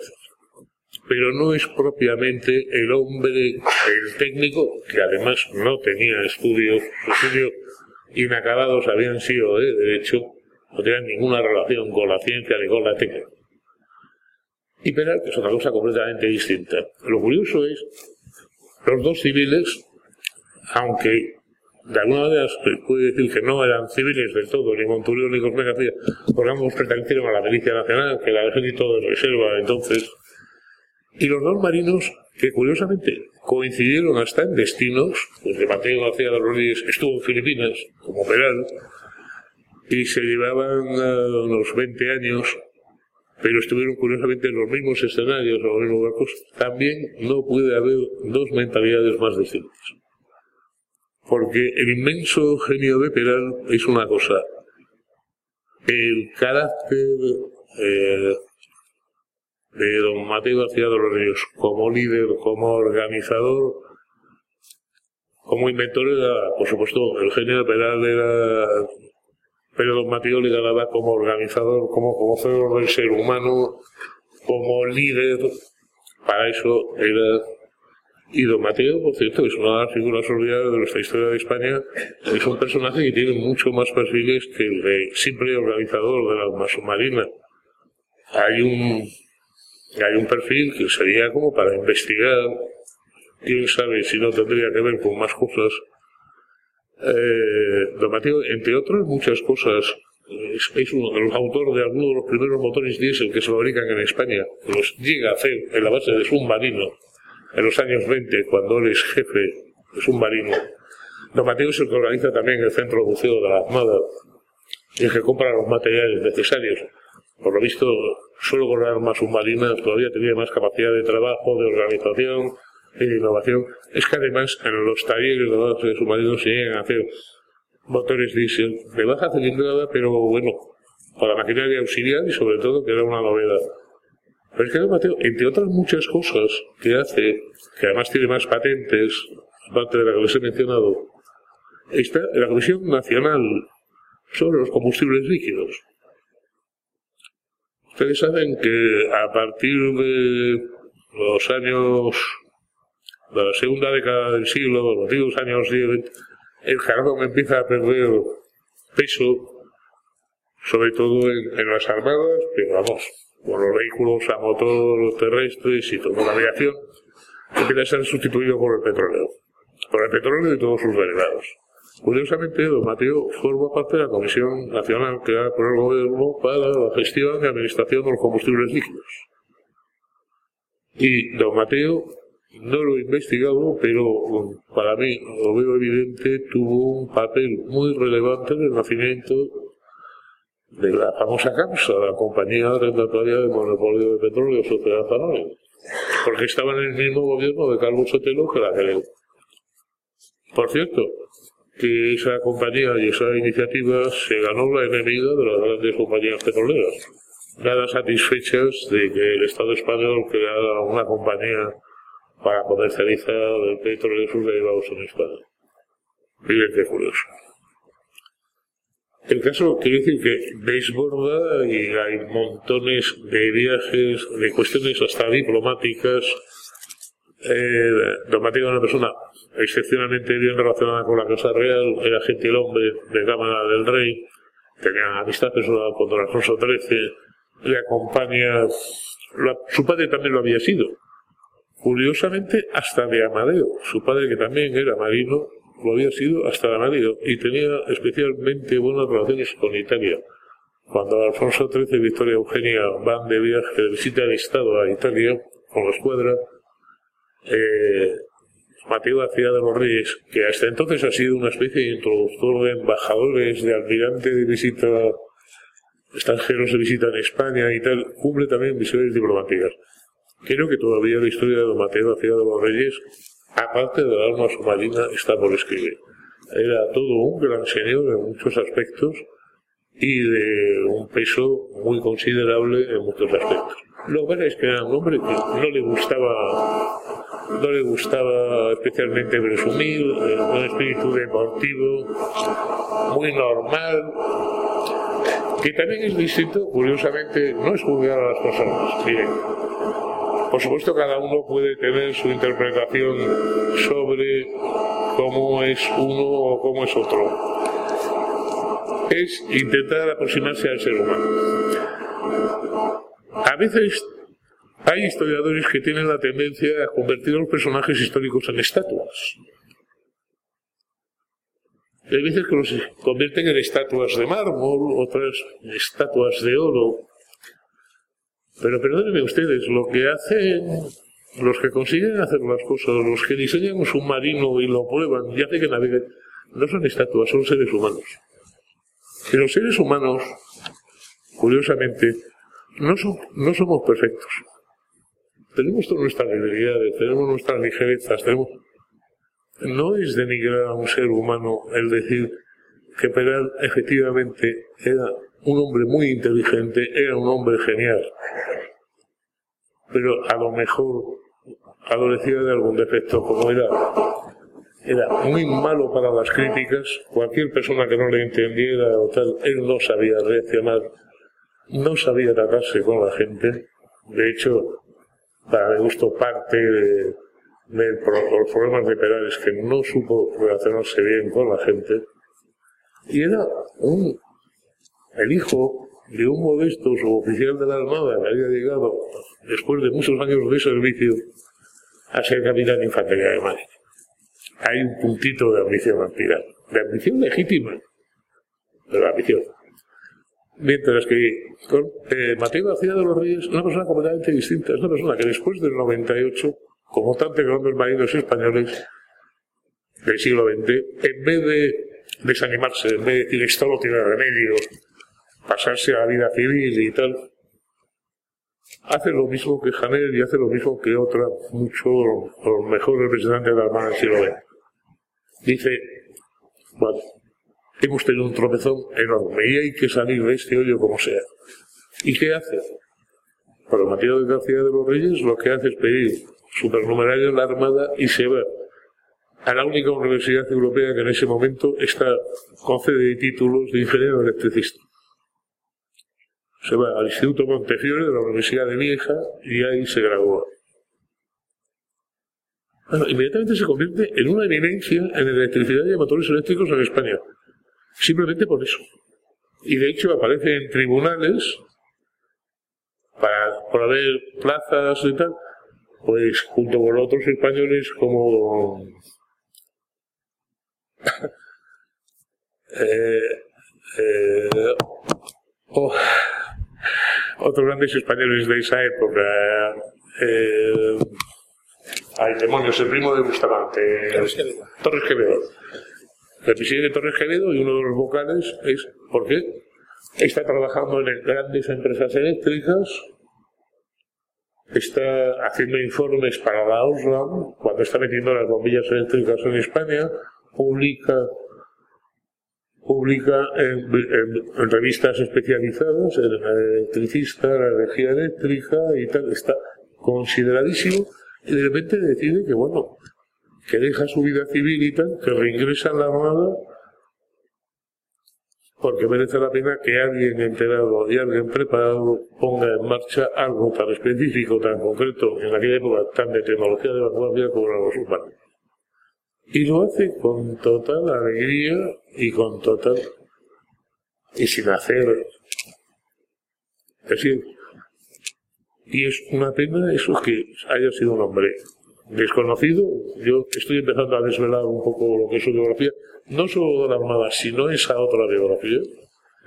Speaker 3: Pero no es propiamente el hombre, el técnico, que además no tenía estudios, estudios inacabados habían sido de derecho, no tenían ninguna relación con la ciencia ni con la técnica. Y penal, que es otra cosa completamente distinta. Lo curioso es, los dos civiles aunque de alguna manera se puede decir que no eran civiles del todo, ni Monturiol ni Cosme García, porque ambos pertenecieron a la milicia nacional, que era el ejército de reserva entonces, y los dos marinos que curiosamente coincidieron hasta en destinos, pues de Mateo García de Rodríguez estuvo en Filipinas como peral, y se llevaban unos 20 años, pero estuvieron curiosamente en los mismos escenarios, en los mismos barcos, también no puede haber dos mentalidades más distintas. Porque el inmenso genio de Peral es una cosa. El carácter eh, de don Mateo García de los Ríos como líder, como organizador, como inventor era, por supuesto, el genio de Peral era pero don Mateo le ganaba como organizador, como conocedor del ser humano, como líder. Para eso era y don Mateo, por cierto, es una de las figuras olvidadas de nuestra historia de España, es un personaje que tiene mucho más perfiles que el de simple organizador de la alma submarina. Hay un, hay un perfil que sería como para investigar, quién sabe si no tendría que ver con más cosas. Eh, don Mateo, entre otras muchas cosas, es, es uno de los de algunos de los primeros motores diésel que se fabrican en España, los llega a hacer en la base de submarino en los años 20, cuando él es jefe de submarino. Don Mateo es el que organiza también el centro buceo de la Armada y el que compra los materiales necesarios. Por lo visto, solo con armas submarinas todavía tenía más capacidad de trabajo, de organización y de innovación. Es que además en los talleres de los submarinos se llegan a hacer motores diésel de baja cilindrada, pero bueno, para maquinaria auxiliar y sobre todo que era una novedad. Pero es que Mateo, entre otras muchas cosas que hace, que además tiene más patentes, aparte de la que les he mencionado, está la Comisión Nacional sobre los Combustibles Líquidos. Ustedes saben que a partir de los años, de la segunda década del siglo, los antiguos años 10, el carbón empieza a perder peso, sobre todo en, en las armadas, pero vamos, por los vehículos a motor terrestres y toda la aviación, empieza a ser sustituido por el petróleo, por el petróleo y todos sus derivados. Curiosamente, don Mateo forma parte de la Comisión Nacional creada por el Gobierno para la gestión y administración de los combustibles líquidos. Y don Mateo, no lo he investigado, pero para mí lo veo evidente, tuvo un papel muy relevante en el nacimiento de la famosa causa, la compañía arrendataria de monopolio de petróleo, Sociedad Anónima, porque estaba en el mismo gobierno de Carlos Sotelo que la que Por cierto, que esa compañía y esa iniciativa se ganó la enemiga de las grandes compañías petroleras, nada satisfechas de que el Estado español creara una compañía para comercializar el petróleo y sus derivados en España. Miren qué curioso. El caso quiere decir que desborda y hay montones de viajes, de cuestiones hasta diplomáticas. Eh, Don Mateo era una persona excepcionalmente bien relacionada con la Casa Real, era gentil hombre de Cámara del Rey, tenía amistad personal con Don Alfonso XIII, le acompaña. su padre también lo había sido. Curiosamente, hasta de Amadeo, su padre que también era marino, lo había sido hasta de Amadeo y tenía especialmente buenas relaciones con Italia. Cuando Alfonso XIII y Victoria Eugenia van de viaje de visita al Estado a Italia con la escuadra, eh, Mateo García de los Reyes, que hasta entonces ha sido una especie de introductor de embajadores, de almirante de visita extranjeros de visita en España y tal, cumple también misiones diplomáticas. Creo que todavía la historia de Mateo García de los Reyes, aparte de la alma submarina, está por escribir. Era todo un gran señor en muchos aspectos y de un peso muy considerable en muchos aspectos. Lo que pasa es que era un hombre que no le gustaba no le gustaba especialmente presumir, eh, un espíritu deportivo, muy normal, que también es distinto, curiosamente, no es juzgar a las personas. Miren, por supuesto cada uno puede tener su interpretación sobre cómo es uno o cómo es otro. Es intentar aproximarse al ser humano. A veces hay historiadores que tienen la tendencia a convertir a los personajes históricos en estatuas. Hay veces que los convierten en estatuas de mármol, otras en estatuas de oro. Pero perdónenme ustedes, lo que hacen los que consiguen hacer las cosas, los que diseñan un submarino y lo prueban y hacen que navegue, no son estatuas, son seres humanos. Y los seres humanos, curiosamente, no, son, no somos perfectos. Tenemos todas nuestras debilidades, tenemos nuestras ligerezas, tenemos... No es denigrar a un ser humano el decir que Peral efectivamente era un hombre muy inteligente, era un hombre genial, pero a lo mejor adolecía de algún defecto, como era, era muy malo para las críticas, cualquier persona que no le entendiera o tal, él no sabía reaccionar, no sabía tratarse con la gente, de hecho, para mi gusto, parte de, los problemas de Perales que no supo relacionarse bien con la gente. Y era un, el hijo de un modesto suboficial de la Armada que había llegado, después de muchos años de servicio, a ser capitán de infantería de mar. Hay un puntito de ambición aspirada, de ambición legítima, pero ambición. Mientras que eh, Mateo García de los Reyes es una persona completamente distinta. Es una persona que después del 98, como tantos grandes marinos españoles del siglo XX, en vez de desanimarse, en vez de decir esto no tiene remedio, pasarse a la vida civil y tal, hace lo mismo que Janel y hace lo mismo que otra, mucho los mejores representantes de la Armada del siglo XX. Dice, bueno, hemos tenido un tropezón enorme y hay que salir de este hoyo como sea. ¿Y qué hace? Para Mateo de García de los Reyes lo que hace es pedir supernumerario en la Armada y se va a la única universidad europea que en ese momento está concede títulos de ingeniero electricista. Se va al Instituto Montefiore de la Universidad de Lieja y ahí se graduó. Bueno, inmediatamente se convierte en una eminencia en electricidad y motores eléctricos en España. Simplemente por eso. Y de hecho aparece en tribunales para, por haber plazas y tal, pues junto con otros españoles como eh, eh, oh, otros grandes españoles de esa época eh, ay demonios el primo de Bustamante Torres Quevedo el presidente Torres Quevedo y uno de los vocales es ¿por qué? está trabajando en grandes empresas eléctricas, está haciendo informes para la OSRAM, cuando está metiendo las bombillas eléctricas en España, publica publica en, revistas especializadas, en electricista, la energía eléctrica y tal, está consideradísimo y de repente decide que bueno, que deja su vida civil y tal, que reingresa a la Armada porque merece la pena que alguien enterado y alguien preparado ponga en marcha algo tan específico, tan concreto, en aquella época tan de tecnología de vanguardia como los humanos. Y lo hace con total alegría y con total... y sin hacer... Es decir, y es una pena eso que haya sido un hombre desconocido. Yo estoy empezando a desvelar un poco lo que es su biografía, no solo de la Armada, sino esa otra biografía.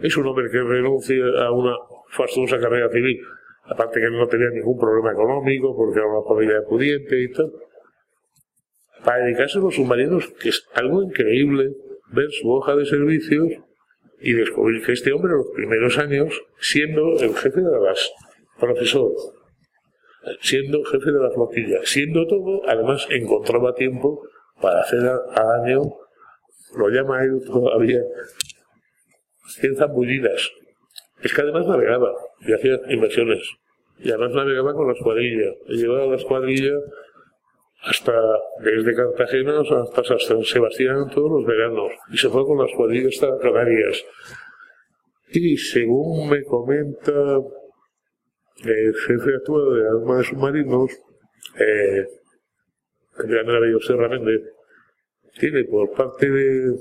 Speaker 3: Es un hombre que renuncia a una fastuosa carrera civil, aparte que no tenía ningún problema económico, porque era una familia pudiente y tal, para dedicarse a los submarinos, que es algo increíble ver su hoja de servicios y descubrir que este hombre en los primeros años, siendo el jefe de las profesor, siendo jefe de la flotilla, siendo todo, además encontraba tiempo para hacer al año, lo llama él todavía, 100 zambullidas. Es que además navegaba y hacía inversiones. Y además navegaba con la escuadrilla. Y llevaba la escuadrilla hasta desde Cartagena hasta San Sebastián todos los veranos. Y se fue con la escuadrilla hasta Canarias. Y según me comenta el jefe actual de la Armada de Submarinos, eh, General Bello Serra Méndez, tiene por parte de,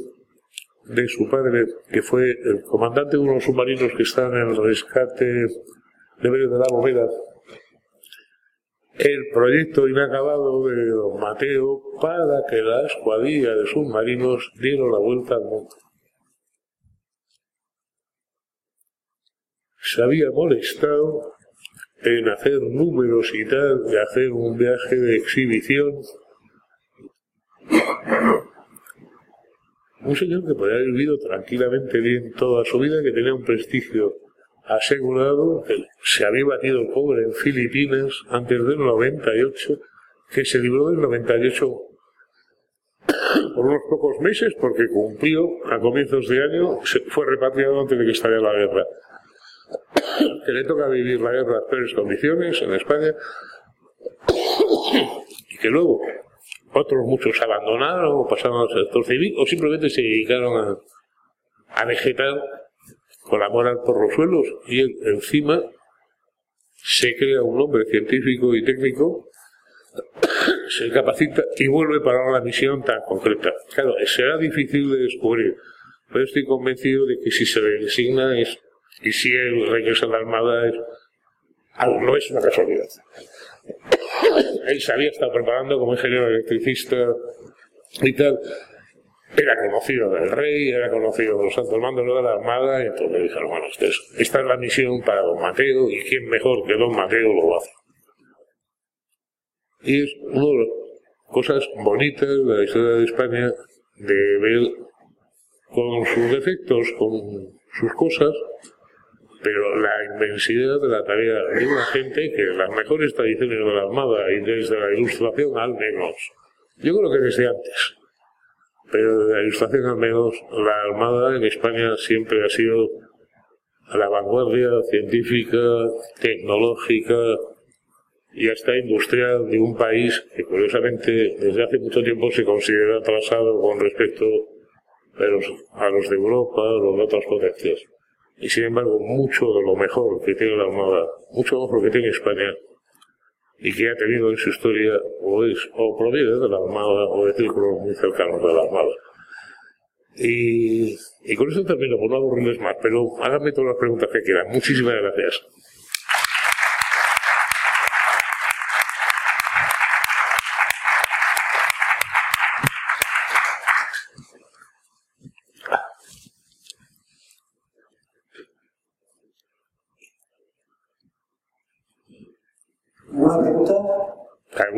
Speaker 3: de su padre, que fue el comandante de unos submarinos que están en el rescate de Vélez de la Bóveda, el proyecto inacabado de don Mateo para que la escuadrilla de submarinos diera la vuelta al mundo. Se había molestado en hacer números y tal, de hacer un viaje de exhibición. Un señor que podía haber vivido tranquilamente bien toda su vida, que tenía un prestigio asegurado, que se había batido el en Filipinas antes del 98, que se libró del 98 por unos pocos meses porque cumplió a comienzos de año, fue repatriado antes de que estallara la guerra que le toca vivir la guerra en peores condiciones en España y que luego otros muchos abandonaron o pasaron al sector civil o simplemente se dedicaron a, a vegetar con la moral por los suelos y encima se crea un hombre científico y técnico se capacita y vuelve para una misión tan concreta. Claro, será difícil de descubrir, pero estoy convencido de que si se le designa es y si él regresa a la Armada, es, no es una casualidad. él se había estado preparando como ingeniero electricista y tal. Era conocido del rey, era conocido de los altos mandos de la Armada, y entonces le dijeron, bueno, esta es la misión para don Mateo, y quién mejor que don Mateo lo hace. Y es una de las cosas bonitas de la historia de España, de ver con sus defectos, con sus cosas, pero la inmensidad de la tarea de una gente que las mejores tradiciones de la Armada y desde la Ilustración al menos, yo creo que desde antes, pero desde la Ilustración al menos, la Armada en España siempre ha sido a la vanguardia científica, tecnológica y hasta industrial de un país que curiosamente desde hace mucho tiempo se considera atrasado con respecto a los, a los de Europa, a los de otras potencias y sin embargo mucho de lo mejor que tiene la Armada, mucho mejor que tiene España y que ha tenido en su historia o es o proviene de la Armada o de círculos muy cercanos de la Armada. Y, y con eso termino, por no aburrirles más, pero háganme todas las preguntas que quieran. Muchísimas gracias.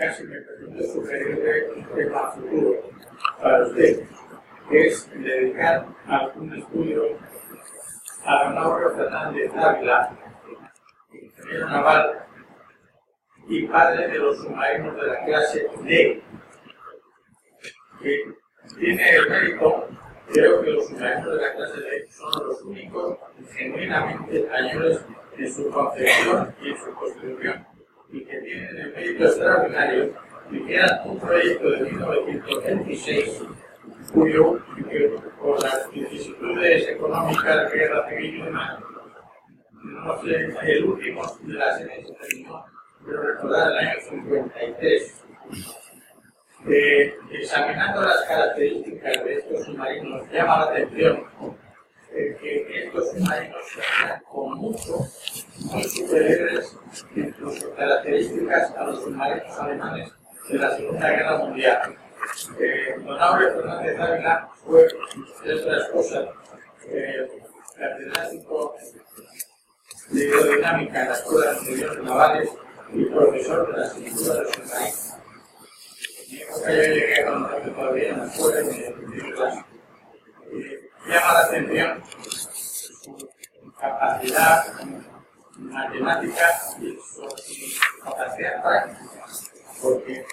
Speaker 4: casi me sugerirle un tema futuro para usted, que es dedicar algún estudio a Mauro Fernández Ávila, ingeniero naval y padre de los submarinos de la clase D, que tiene el mérito, creo que los submarinos de la clase D son los únicos genuinamente españoles en su concepción y en su constitución, y que tienen el mérito extraordinario de que eran un proyecto de 1926 cuyo, por las vicisitudes económicas, guerra civil y demás, no sé, el último de serie se pero recordar el año 53. Eh, examinando las características de estos submarinos, llama la atención eh, que estos submarinos sean con mucho muy superiores en sus características a los submarinos alemanes de la Segunda Guerra Mundial. Eh, don Aurelio Fernández Ávila fue, entre otras cosas, eh, catedrático de hidrodinámica en la Escuela de Ingenieros Navales y profesor de la escritura de. En mi época yo llegué todavía en la escuela. Llama la atención su capacidad matemática y su capacidad práctica, porque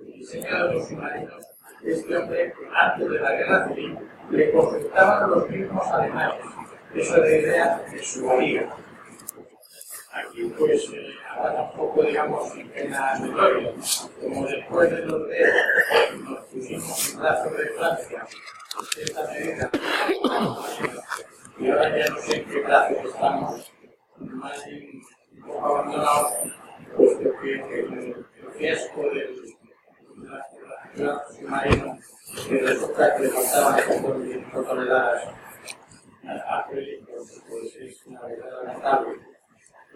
Speaker 4: el diseño de los submarinos, este hombre, antes de la guerra civil, le consultaban los mismos alemanes. Eso es la idea de su valía aquí pues ahora tampoco digamos en la gloria, como después de los de nos pusimos en brazos de Francia, esta medida, y ahora ya no sé en qué brazos estamos, más bien un poco abandonados, puesto que el, fiasco del la submarino que resulta que le faltaban 5 toneladas a Félix, pues es una verdad lamentable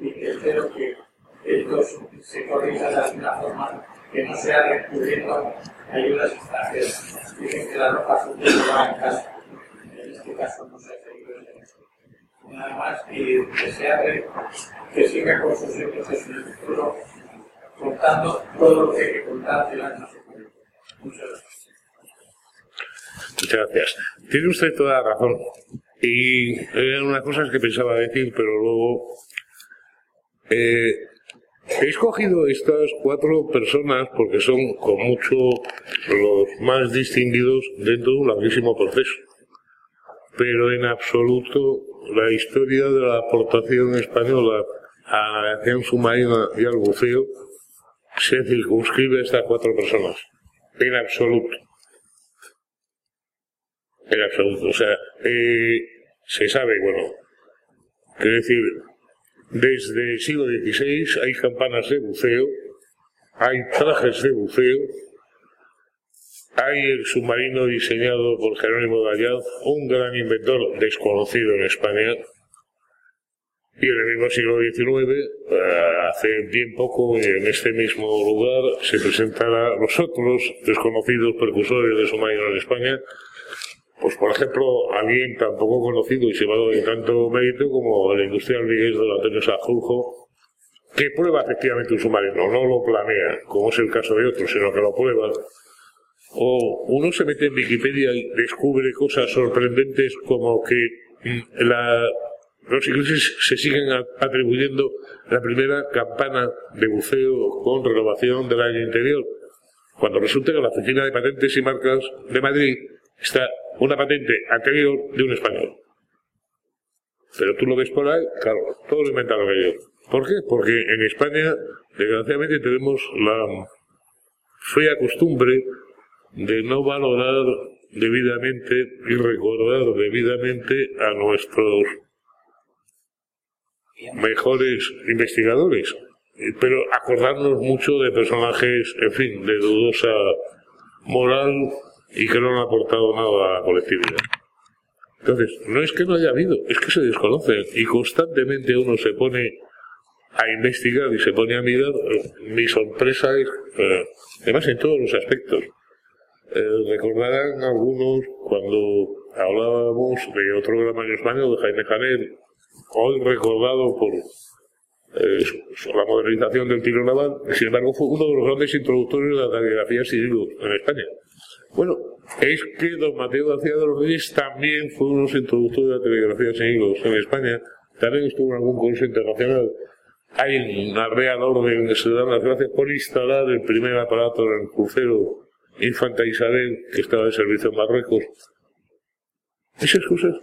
Speaker 4: y espero que esto se corrija de alguna forma, que no sea recurriendo a ayudas extranjeras. Dicen que la ropa sucia se va en casa. En este caso no se ha seguido Nada más y desearle que siga con sus éxitos en el futuro, contando todo lo que hay que contar de las Muchas gracias.
Speaker 3: Muchas gracias. Tiene usted toda la razón. Y eran unas cosas que pensaba decir, pero luego eh, he escogido estas cuatro personas porque son con mucho los más distinguidos dentro de un larguísimo proceso. Pero en absoluto la historia de la aportación española a la navegación submarina y al buceo se circunscribe a estas cuatro personas. En absoluto. En absoluto. O sea, eh, se sabe, bueno, quiero decir, desde el siglo XVI hay campanas de buceo, hay trajes de buceo, hay el submarino diseñado por Jerónimo Gallad, un gran inventor desconocido en España, y en el mismo siglo XIX, eh, hace bien poco, en este mismo lugar, se presentarán los otros desconocidos precursores de submarino en España, pues por ejemplo, alguien tan poco conocido y llevado de tanto mérito como el industrial Miguel don Antonio Sajuljo, que prueba efectivamente un submarino, no lo planea, como es el caso de otros, sino que lo prueba. O uno se mete en Wikipedia y descubre cosas sorprendentes como que mm, la, los ingleses se siguen atribuyendo la primera campana de buceo con renovación del aire interior, cuando resulta que la Oficina de Patentes y Marcas de Madrid está una patente anterior de un español. Pero tú lo ves por ahí, claro, todo lo inventaron ellos. ¿Por qué? Porque en España, desgraciadamente, tenemos la fea costumbre de no valorar debidamente y recordar debidamente a nuestros mejores investigadores, pero acordarnos mucho de personajes, en fin, de dudosa moral y que no han aportado nada a la colectividad. Entonces, no es que no haya habido, es que se desconocen y constantemente uno se pone a investigar y se pone a mirar. Mi sorpresa es, además en todos los aspectos, eh, recordarán algunos cuando hablábamos de otro gran mayor español, de Jaime Canet, hoy recordado por eh, la modernización del tiro naval, sin embargo fue uno de los grandes introductores de la telegrafía civil en España. Bueno, es que don Mateo García de los Reyes también fue uno de los introductores de la telegrafía sin en España, también estuvo en algún curso internacional. Hay una real orden que se dan las gracias por instalar el primer aparato en el crucero Infanta Isabel, que estaba de servicio en Marruecos. Esas cosas.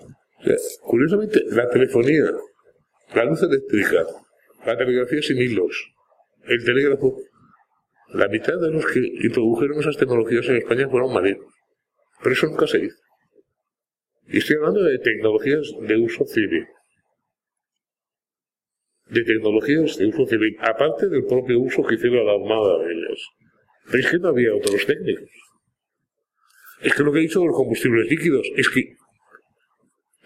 Speaker 3: curiosamente, la telefonía, la luz eléctrica, la telegrafía sin hilos, el telégrafo, la mitad de los que introdujeron esas tecnologías en España fueron marinos. Pero eso nunca se hizo. Y estoy hablando de tecnologías de uso civil. De tecnologías de uso civil, aparte del propio uso que hicieron la Armada de ellas. Pero es que no había otros técnicos. Es que lo que he dicho los combustibles líquidos es que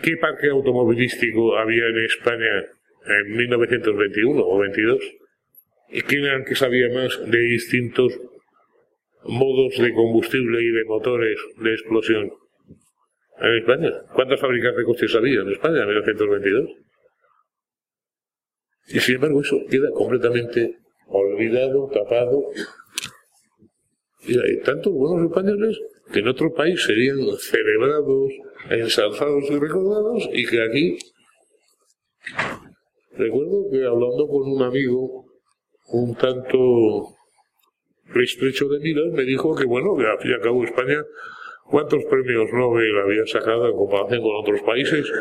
Speaker 3: ¿qué parque automovilístico había en España en 1921 o 22? ¿Y quién era el que sabía más de distintos modos de combustible y de motores de explosión en España? ¿Cuántas fábricas de coches había en España en 1922? Y sin embargo eso queda completamente olvidado, tapado. Y hay tantos buenos españoles que en otro país serían celebrados, ensalzados y recordados y que aquí recuerdo que hablando con un amigo un tanto estrecho de miras, me dijo que, bueno, que al fin y al cabo España, ¿cuántos premios Nobel había sacado en comparación con otros países?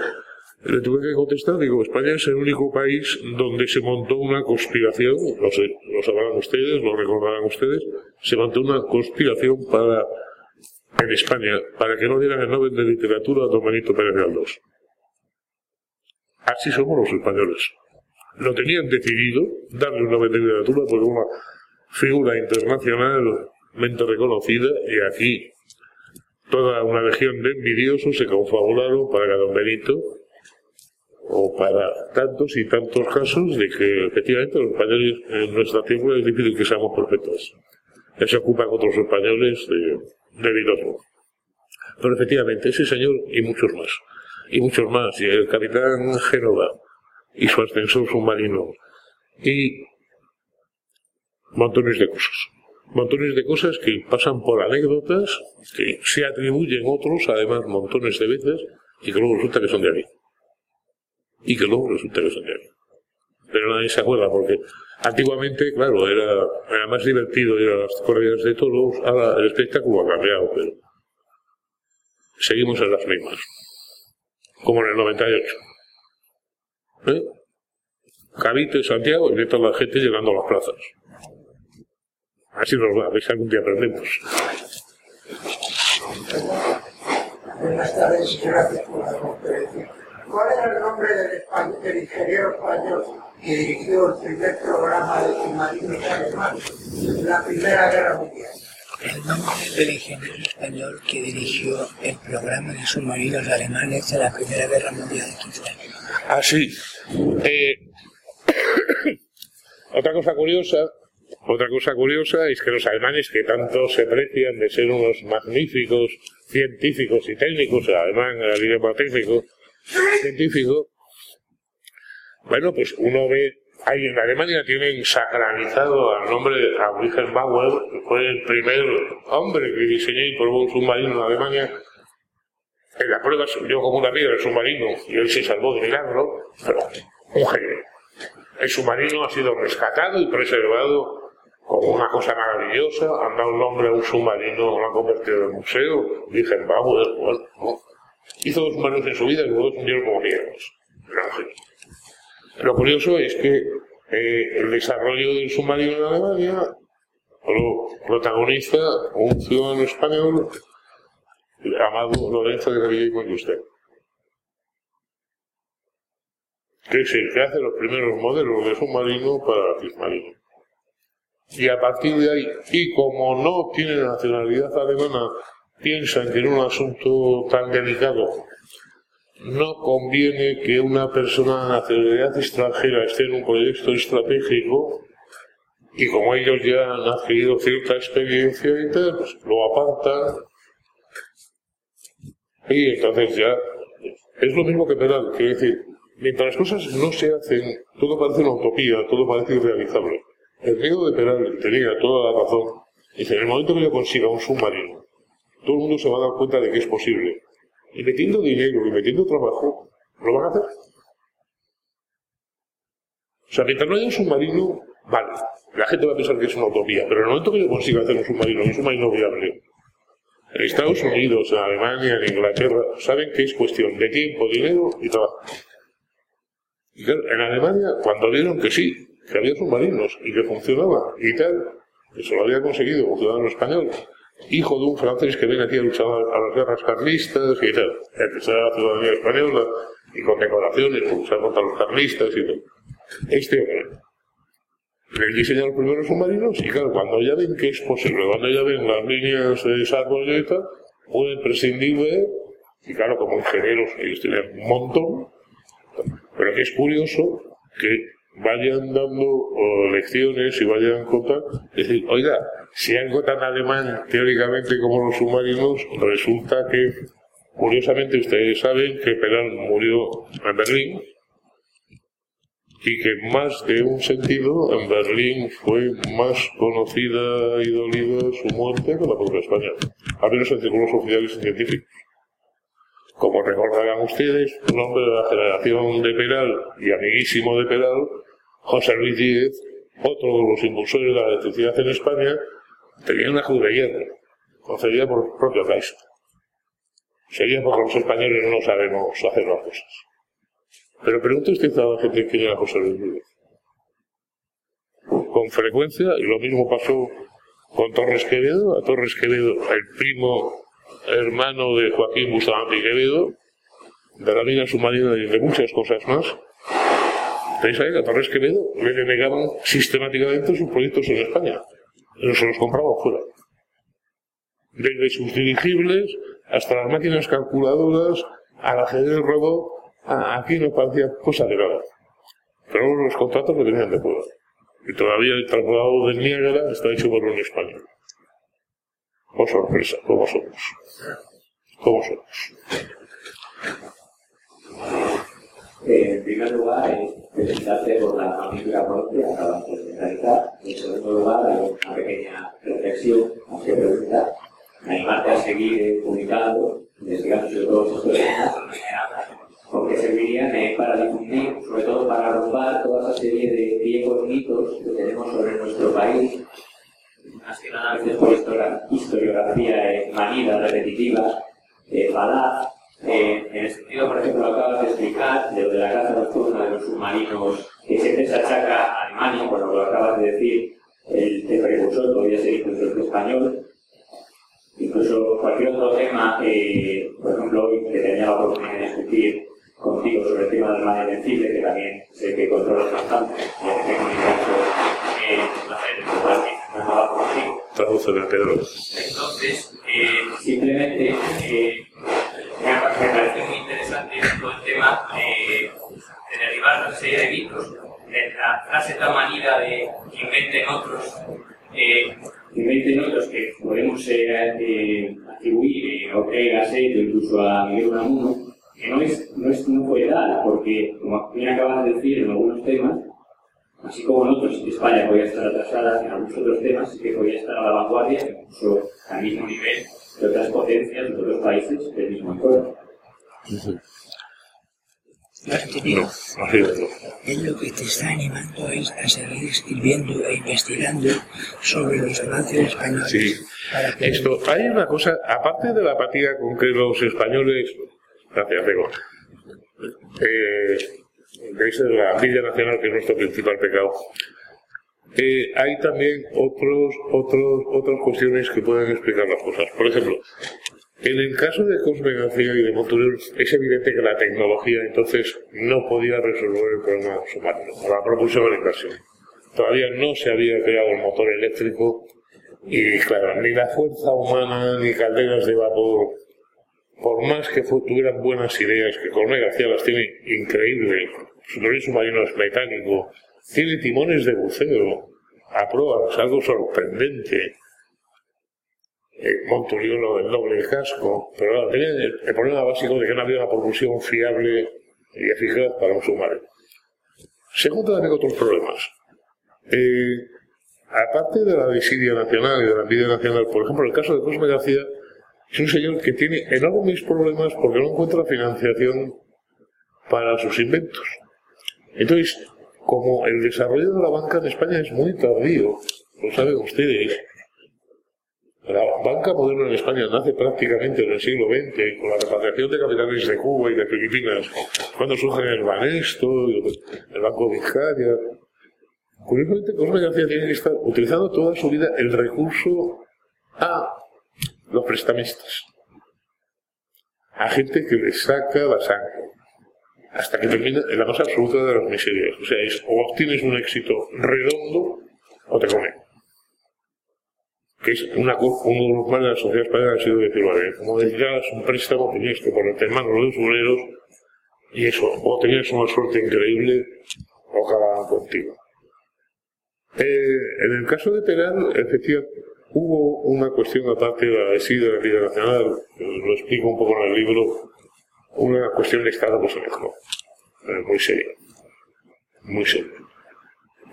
Speaker 3: Le tuve que contestar, digo, España es el único país donde se montó una conspiración, no sé, lo sabrán ustedes, lo recordarán ustedes, se montó una conspiración para, en España, para que no dieran el Nobel de Literatura a Don Benito Pérez Galdós. Así somos los españoles lo tenían decidido, darle una Nobel de Literatura por una figura internacionalmente reconocida y aquí toda una legión de envidiosos se confabularon para que Don Benito o para tantos y tantos casos de que efectivamente los españoles en nuestra tierra es difícil que seamos perfectos. Ya se ocupan otros españoles de, de Pero efectivamente, ese señor y muchos más. Y muchos más. Y el capitán Génova, y su ascensor submarino y montones de cosas. Montones de cosas que pasan por anécdotas, que se atribuyen otros, además, montones de veces, y que luego resulta que son de ahí. Y que luego resulta que son de ahí. Pero nadie se acuerda porque antiguamente, claro, era, era más divertido ir a las corridas de toros, ahora el espectáculo ha cambiado, pero seguimos en las mismas. Como en el 98. ¿Eh? Cabito y Santiago y toda la gente llegando a las plazas. Así nos va, a ver si algún día aprendemos.
Speaker 5: Buenas tardes y gracias por la conferencia. ¿Cuál era el nombre del, del ingeniero español que dirigió el primer programa de submarinos alemanes en la Primera Guerra Mundial?
Speaker 6: El nombre del ingeniero español que dirigió el programa de submarinos alemanes en la Primera Guerra Mundial.
Speaker 3: Ah, sí. Eh, otra cosa curiosa, otra cosa curiosa es que los alemanes que tanto se aprecian de ser unos magníficos científicos y técnicos, el alemán, el idioma técnico, científico, bueno, pues uno ve, ahí en Alemania tienen sacralizado al nombre Wilhelm Bauer, que fue el primer hombre que diseñó y probó un submarino en Alemania. En la prueba subió como una piedra el submarino y él se salvó de milagro, pero un genio. El submarino ha sido rescatado y preservado como una cosa maravillosa. Han dado nombre a un submarino, lo han convertido en museo. Dicen, vamos, bueno, Hizo dos submarinos en su vida y luego hundieron como griegos. Lo curioso es que eh, el desarrollo del submarino en Alemania lo protagoniza un ciudadano español llamado Lorenzo de Revilla y usted que es el que hace los primeros modelos de submarino para Tismarino. Y a partir de ahí, y como no tiene nacionalidad alemana, piensan que en un asunto tan delicado no conviene que una persona de nacionalidad extranjera esté en un proyecto estratégico y como ellos ya han adquirido cierta experiencia y tal, pues lo apartan Y entonces ya es lo mismo que Peral, quiere decir, mientras las cosas no se hacen, todo parece una utopía, todo parece irrealizable. El miedo de Peral tenía toda la razón. Dice, en el momento que yo consiga un submarino, todo el mundo se va a dar cuenta de que es posible. Y metiendo dinero y metiendo trabajo, lo van a hacer. O sea, mientras no haya un submarino, vale, la gente va a pensar que es una utopía, pero en el momento que yo consiga hacer un submarino, un submarino viable, en Estados Unidos, en Alemania, en Inglaterra, saben que es cuestión de tiempo, dinero y trabajo. En Alemania, cuando vieron que sí, que había submarinos y que funcionaba y tal, eso lo había conseguido un ciudadano español, hijo de un francés que viene aquí a luchar a las guerras carlistas y tal, que la ciudadanía española y con decoraciones por luchar contra los carlistas y tal. Este hombre le diseña los primeros submarinos y claro, cuando ya ven que es posible, cuando ya ven las líneas de desarrollo y tal, pueden prescindir de, y claro, como ingenieros ellos tienen un montón, pero que es curioso que vayan dando lecciones y vayan contando, es decir, oiga, si algo tan alemán teóricamente como los submarinos, resulta que, curiosamente, ustedes saben que Perón murió en Berlín, y que más de un sentido en Berlín fue más conocida y dolida su muerte que la propia España, al menos en círculos oficiales y científicos. Como recordarán ustedes, un hombre de la generación de Peral y amiguísimo de Peral, José Luis Díez, otro de los impulsores de la electricidad en España, tenía una cruz de hierro, concedida por el propio Kaiser. Sería porque los españoles no sabemos hacer las cosas. Pero pregunte usted a la gente que era José Luis Díez. Con frecuencia, y lo mismo pasó con Torres Quevedo, a Torres Quevedo, el primo hermano de Joaquín Bustamante Quevedo, de la mina submarina y de muchas cosas más, Pensáis que a Torres Quevedo le denegaban sistemáticamente sus proyectos en España. Se los compraban fuera. Desde sus dirigibles hasta las máquinas calculadoras, al ajedrez robot, aquí no parecía cosa de nada. Pero los contratos lo tenían de fuera. Y todavía el traslado del Niágara está hecho por un español. Oh sorpresa, ¿cómo somos? ¿Cómo somos?
Speaker 7: en primer lugar, es felicitarte por la magnífica muerte que acabas de realizar. En segundo lugar, una pequeña reflexión, hacia pregunta, animarte a seguir publicando, investigando sobre todos estos temas, porque servirían para difundir, sobre todo para romper toda esa serie de viejos mitos que tenemos sobre nuestro país, más que nada a veces por historiografía eh, manida, repetitiva, eh, falaz, eh, en el sentido, por ejemplo, lo acabas de explicar, de lo de la caza nocturna de los submarinos, que se achaca a Alemania, por lo que lo acabas de decir, el, de precursor podría ser incluso el español. Incluso cualquier otro tema, eh, por ejemplo, hoy que tenía la oportunidad de discutir contigo sobre el tema del mar invencible, que también sé que controlas bastante, y en mi caso, eh, placer trabajo contigo.
Speaker 3: Traduce Pedro.
Speaker 7: Entonces, eh, simplemente eh, me parece muy interesante todo el tema de, derribar una serie de mitos, de la frase tan manida de que inventen otros, eh, que inventen otros que podemos eh, eh, atribuir a Ortega, Seto, incluso a Miguel Unamuno, que no es, no es no fue tal, porque como bien acabas de decir en algunos temas, así como en otros, España podía estar atrasada en algunos otros temas, sí que podía estar a la vanguardia, incluso al mismo nivel de otras potencias, de otros países del mismo entorno.
Speaker 6: No, es lo que te está animando es a seguir escribiendo e investigando sobre los avances españoles.
Speaker 3: Sí. Esto, hay una cosa, aparte de la apatía con que los españoles, gracias, Diego, eh, es la envidia nacional que es nuestro principal pecado. Eh, hay también otros, otros, otras cuestiones que pueden explicar las cosas. Por ejemplo, en el caso de Cosme García y de Monturel, es evidente que la tecnología entonces no podía resolver el problema submarino, la propulsión de la inversión. Todavía no se había creado el motor eléctrico y, claro, ni la fuerza humana ni calderas de vapor, por más que tuvieran buenas ideas, que Cosme García las tiene increíbles, su submarino es mecánico, tiene timones de buceo a prueba, es algo sorprendente eh, Monturiolo del doble casco, pero claro, tenía el, problema básico de que no había una propulsión fiable y eficaz para un submarino. Se también otros problemas. Eh, aparte de la desidia nacional y de la envidia nacional, por ejemplo, el caso de Cosme García es un señor que tiene enormes problemas porque no encuentra financiación para sus inventos. Entonces, como el desarrollo de la banca en España es muy tardío, lo saben ustedes, la banca moderna en España nace prácticamente en el siglo XX, con la repatriación de capitales de Cuba y de Filipinas, cuando surgen el Banesto, el Banco Vizcaya. Curiosamente, Cosme García tiene que estar utilizando toda su vida el recurso a los prestamistas, a gente que le saca la sangre, hasta que termina en la más absoluta de las miserias. O sea, es o obtienes un éxito redondo o te comen. Que es una, uno de los males de la sociedad española ha sido decirlo, a como decías un préstamo tenías que ponerte en manos de los usureros y eso, o tenías una suerte increíble o acababan contigo. Eh, en el caso de Peral, efectivamente, hubo una cuestión aparte de la de la vida nacional, lo explico un poco en el libro, una cuestión de Estado mejor, eh, muy seria, muy seria.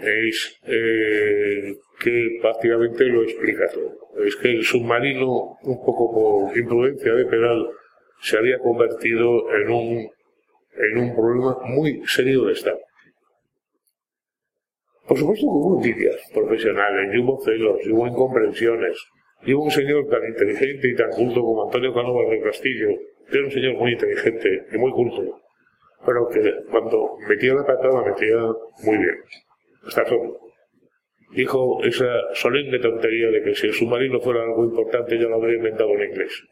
Speaker 3: Es eh, que prácticamente lo explica todo. Es que el submarino, un poco por imprudencia de Peral, se había convertido en un, en un problema muy serio de Estado. Por supuesto que hubo envidias profesionales, y hubo celos, y hubo incomprensiones, y hubo un señor tan inteligente y tan culto como Antonio Cánovas del Castillo, que era un señor muy inteligente y muy culto, pero que cuando metía la patada metía muy bien, hasta solo dijo esa solemne tontería de que si el submarino fuera algo importante ya lo habría inventado en inglés.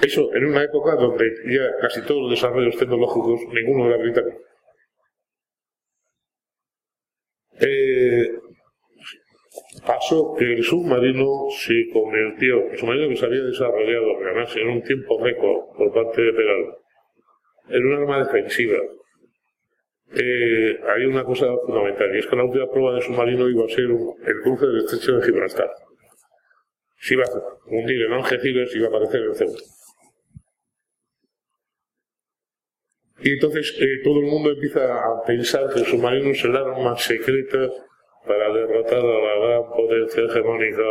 Speaker 3: Eso en una época donde ya casi todos los desarrollos tecnológicos, ninguno era británico. Eh, pasó que el submarino se convirtió, el submarino que se había desarrollado además en un tiempo récord por parte de Peral, en un arma defensiva eh, hay una cosa fundamental, y es que la última prueba de submarino iba a ser el cruce del estrecho de Gibraltar. Se iba a hundir en Algeciras iba a aparecer en Ceuta. Y entonces eh, todo el mundo empieza a pensar que el submarino es el arma secreta para derrotar a la gran potencia hegemónica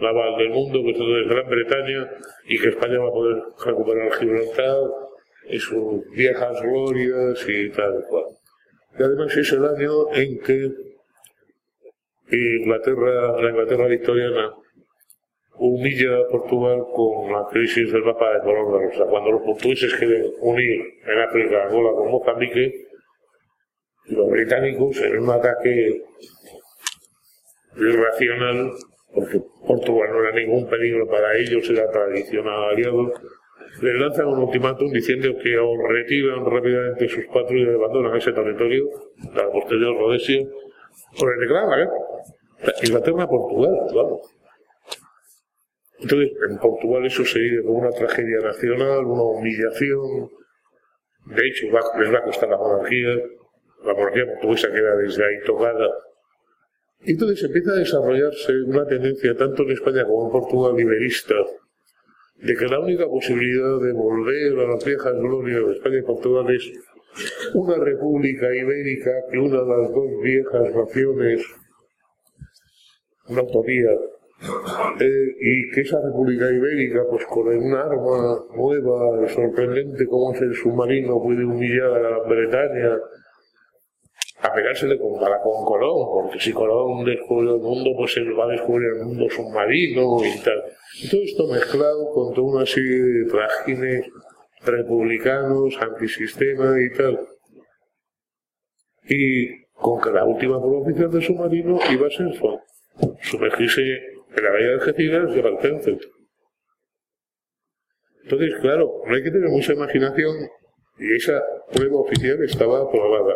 Speaker 3: naval del mundo, que es Gran Bretaña, y que España va a poder recuperar Gibraltar y sus viejas glorias y tal cual. Y además es el año en que Inglaterra, la Inglaterra victoriana humilla a Portugal con la crisis del mapa de color de rosa. Cuando los portugueses quieren unir en África Angola con Mozambique, los británicos en un ataque irracional, porque Portugal no era ningún peligro para ellos, era tradicional aliado, le lanzan un ultimátum diciendo que o retiran rápidamente sus patrullas y abandonan ese territorio, la posterior Rhodesia, o le declaran la guerra. Inglaterra-Portugal, vamos. Entonces, en Portugal eso sería como una tragedia nacional, una humillación. De hecho, les va a costar la monarquía. La monarquía portuguesa queda desde ahí tocada. Entonces empieza a desarrollarse una tendencia, tanto en España como en Portugal, liberista, de que la única posibilidad de volver a las viejas glorias de España y Portugal es una república ibérica que una de las dos viejas naciones, una utopía, eh, y que esa república ibérica, pues con un arma nueva, sorprendente como es el submarino, puede humillar a la Bretaña, a pegársele con, con Colón, porque si Colón descubre el mundo, pues él va a descubrir el mundo submarino y tal. Todo esto mezclado con toda una serie de trajines republicanos, antisistema y tal. Y con que la última oficial de submarino iba a ser sumergirse en la bahía de Algeciras y centro. Entonces, claro, no hay que tener mucha imaginación y esa prueba oficial estaba aprobada.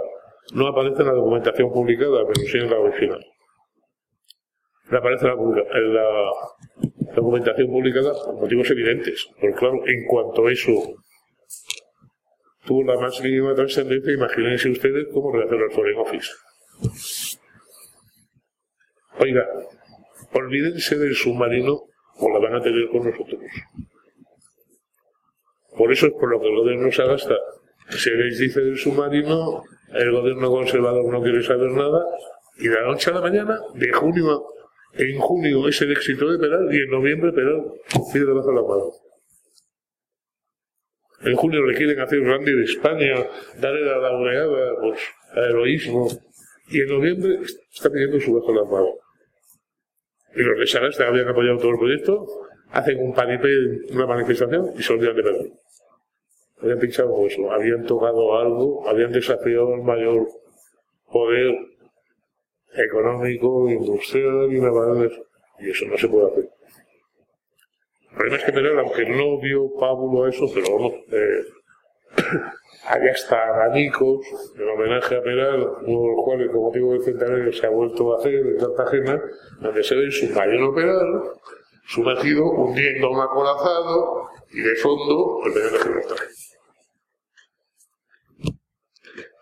Speaker 3: No aparece en la documentación publicada, pero sí en la original. No aparece en la, documentación publicada por motivos evidentes. Porque claro, en cuanto a eso tuvo la más mínima trascendencia, imagínense ustedes cómo reacciona el Foreign Office. Oiga, olvídense del submarino o la van a tener con nosotros. Por eso es por lo que el gobierno se gasta. Se les dice del submarino, el gobierno conservador no quiere saber nada, y de la noche a la mañana, de junio en junio es el éxito de Peral y en noviembre Peral pide debajo la mano. En junio le quieren hacer un randy de España, darle la laureada pues, a heroísmo, y en noviembre está pidiendo su bajo la mano. Y los de Sagasta habían apoyado todo el proyecto, hacen un paripé, una manifestación y se olvidan de Peral. Habían pinchado eso, habían tocado algo, habían desafiado al mayor poder económico, industrial y y eso no se puede hacer. El problema es que Peral, aunque no dio pábulo a eso, pero vamos, eh, hay hasta abanicos en homenaje a Peral, uno de los cuales, como motivo del centenario, se ha vuelto a hacer en Cartagena, donde se ve su submarino Peral sumergido, hundiendo un acorazado y de fondo el peñón de Gibraltar.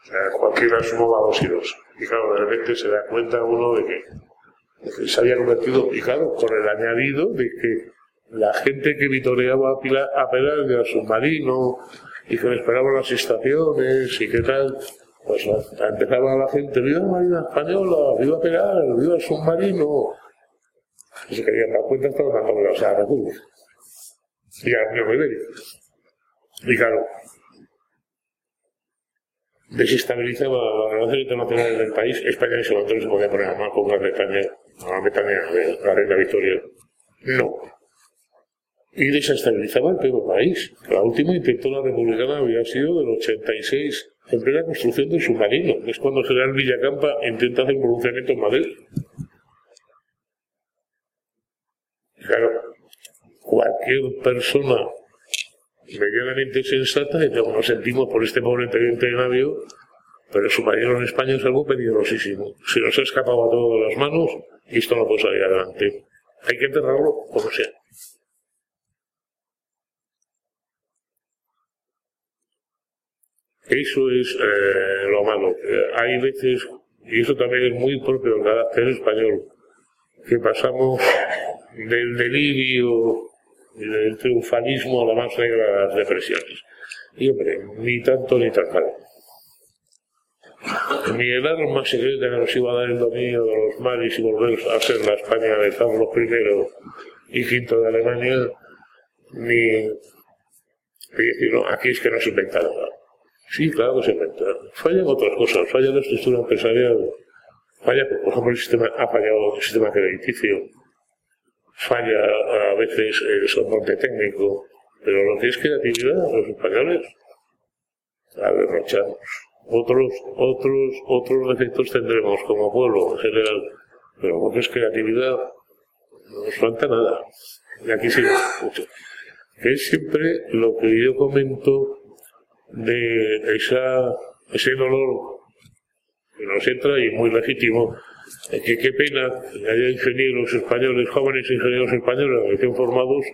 Speaker 3: O sea, cualquiera sumó a dos y dos. Y claro, de repente se da cuenta uno de que, se había convertido, y claro, con el añadido de que la gente que vitoreaba a, Pilar, a Peral al submarino y que le esperaban las estaciones y qué tal, pues empezaba la gente, viva la Marina Española, viva Peral, viva el submarino. Y se querían dar cuenta, estaban dando a la República y a la. Y claro, desestabilizaba la relación internacional del país. España en ese momento no se podía poner a mano con Gran Bretaña, Gran Bretaña la reina Victoria. No. Y desestabilizaba el propio país. La última intento la republicana había sido del 86, en plena construcción del submarino. Es cuando el general Villacampa intenta hacer un pronunciamiento en Madrid. Claro, cualquier persona medianamente sensata y luego nos sentimos por este pobre teniente de navío, pero el submarino en España es algo peligrosísimo. Si nos ha escapado a todas las manos, esto no puede salir adelante. Hay que enterrarlo como sea. Eso es eh, lo malo. hay veces, y eso también es muy propio del carácter español, que pasamos del delirio del triunfalismo a la más de las depresiones. Y hombre, ni tanto ni tan mal. Ni el arma secreta que nos iba a dar el dominio de los mares y volver a ser la España de Carlos I y V de Alemania, ni. decir, no, aquí es que no se inventa nada. Sí, claro que se inventa. Fallan otras cosas, falla la estructura empresarial, falla, por ejemplo, el sistema, ha fallado el sistema crediticio, falla a veces el soporte técnico, pero lo que es creatividad, los españoles la derrochamos. Otros, otros, otros defectos tendremos como pueblo en general, pero lo que es creatividad, no nos falta nada. Y aquí sí mucho. Es siempre lo que yo comento de esa, ese dolor que nos entra y muy legítimo que qué pena que haya ingenieros españoles, jóvenes ingenieros españoles recién formados,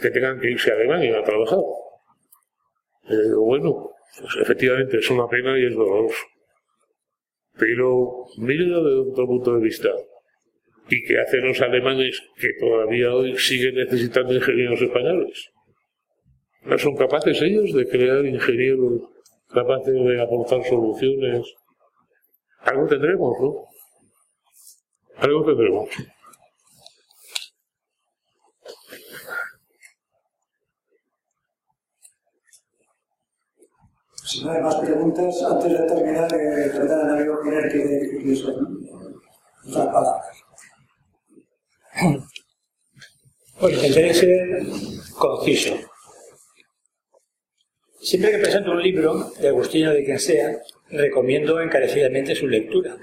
Speaker 3: que tengan que irse a Alemania a trabajar. Eh, bueno, pues efectivamente es una pena y es doloroso. Pero mírenlo desde otro punto de vista. ¿Y qué hacen los alemanes que todavía hoy siguen necesitando ingenieros españoles? ¿No son capaces ellos de crear ingenieros capaces de aportar soluciones? Algo tendremos, ¿no? Algo tendremos.
Speaker 1: Si no hay más preguntas, antes de terminar, eh, tratar a Darío Giner que, que, que otra palabra.
Speaker 2: Pues intentaré ser conciso. Siempre que presento un libro, de Agustino de quien sea, recomiendo encarecidamente su lectura.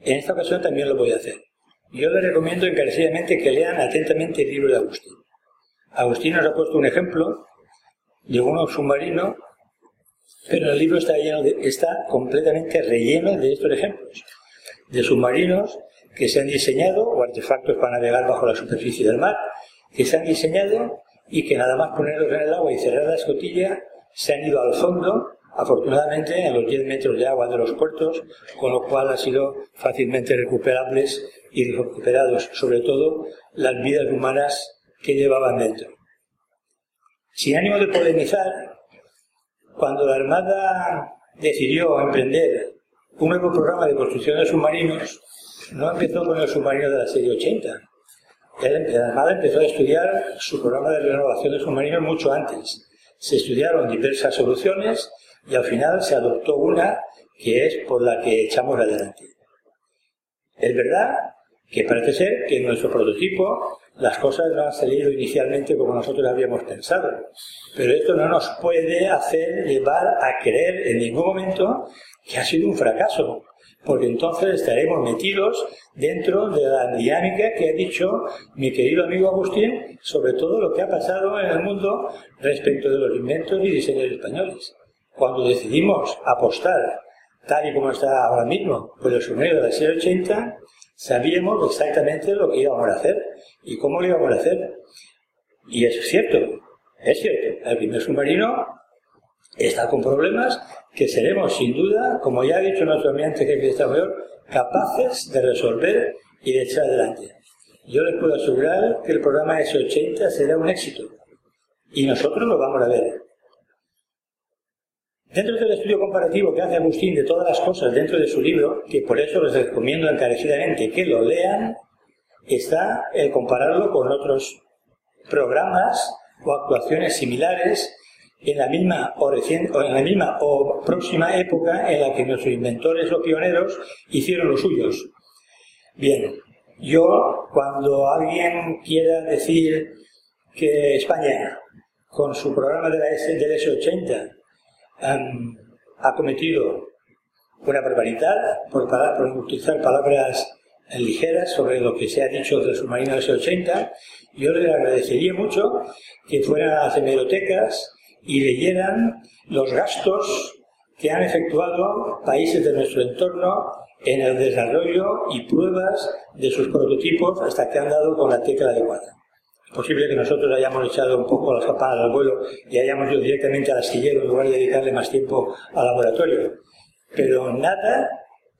Speaker 2: En esta ocasión también lo voy a hacer. Yo les recomiendo encarecidamente que lean atentamente el libro de Agustín. Agustín nos ha puesto un ejemplo de un submarino, pero el libro está, lleno está completamente relleno de estos ejemplos. De submarinos que se han diseñado, o artefactos para navegar bajo la superficie del mar, que se han diseñado y que nada más ponerlos en el agua y cerrar la escotilla, se han ido al fondo afortunadamente a los 10 metros de agua de los puertos, con lo cual han sido fácilmente recuperables y recuperados, sobre todo las vidas humanas que llevaban dentro. Sin ánimo de polemizar, cuando la Armada decidió emprender un nuevo programa de construcción de submarinos, no empezó con el submarino de la serie 80. La Armada empezó a estudiar su programa de renovación de submarinos mucho antes. Se estudiaron diversas soluciones y al final se adoptó una que es por la que echamos adelante. Es verdad que parece ser que en nuestro prototipo las cosas no han salido inicialmente como nosotros habíamos pensado, pero esto no nos puede hacer llevar a creer en ningún momento que ha sido un fracaso, porque entonces estaremos metidos dentro de la dinámica que ha dicho mi querido amigo Agustín sobre todo lo que ha pasado en el mundo respecto de los inventos y diseños españoles. Cuando decidimos apostar, tal y como está ahora mismo, por el sumerio de la serie 80, sabíamos exactamente lo que íbamos a hacer y cómo lo íbamos a hacer. Y es cierto, es cierto, el primer submarino está con problemas que seremos sin duda, como ya ha dicho nuestro ambiente que está mayor, capaces de resolver y de echar adelante. Yo les puedo asegurar que el programa S80 será un éxito y nosotros lo vamos a ver. Dentro del estudio comparativo que hace Agustín de todas las cosas dentro de su libro, que por eso les recomiendo encarecidamente que lo lean, está el compararlo con otros programas o actuaciones similares en la misma o, en la misma o próxima época en la que nuestros inventores o pioneros hicieron los suyos. Bien, yo cuando alguien quiera decir que España con su programa de la S, del S80 ha cometido una barbaridad por, por utilizar palabras ligeras sobre lo que se ha dicho del submarino S-80. Yo le agradecería mucho que fueran a las hemerotecas y leyeran los gastos que han efectuado países de nuestro entorno en el desarrollo y pruebas de sus prototipos hasta que han dado con la tecla adecuada posible que nosotros hayamos echado un poco las campanas al vuelo y hayamos ido directamente al astillero en lugar de dedicarle más tiempo al laboratorio. Pero nada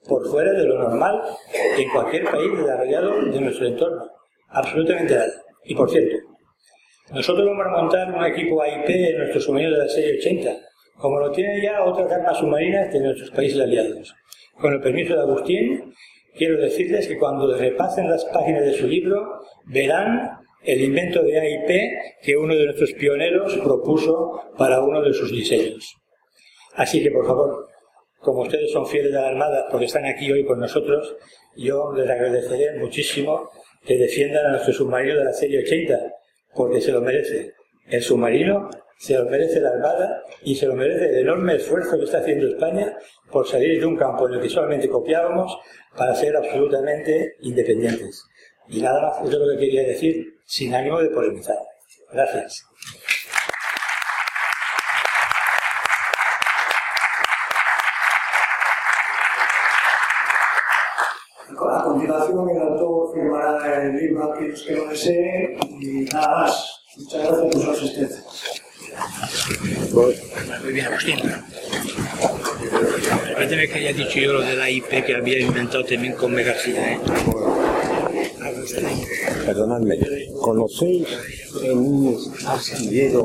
Speaker 2: por fuera de lo normal en cualquier país desarrollado de nuestro entorno. Absolutamente nada. Y por cierto, nosotros vamos a montar un equipo AIP en nuestro submarino de la serie 80, como lo tienen ya otras armas submarinas de nuestros países aliados. Con el permiso de Agustín, quiero decirles que cuando repasen las páginas de su libro, verán el invento de AIP que uno de nuestros pioneros propuso para uno de sus diseños. Así que, por favor, como ustedes son fieles de la Armada porque están aquí hoy con nosotros, yo les agradeceré muchísimo que defiendan a nuestro submarino de la serie 80, porque se lo merece. El submarino se lo merece la Armada y se lo merece el enorme esfuerzo que está haciendo España por salir de un campo en el que solamente copiábamos para ser absolutamente independientes. Y nada más, eso es lo que quería decir sin ánimo de polemizar. Gracias.
Speaker 1: A continuación, el libro a aquellos que lo deseen y nada más. Muchas gracias por su asistencia.
Speaker 6: Muy bien, Agustín. Permíteme que haya dicho yo lo de la IP que había inventado también con García. ¿eh?
Speaker 8: Perdonadme, ¿conocéis en un astillero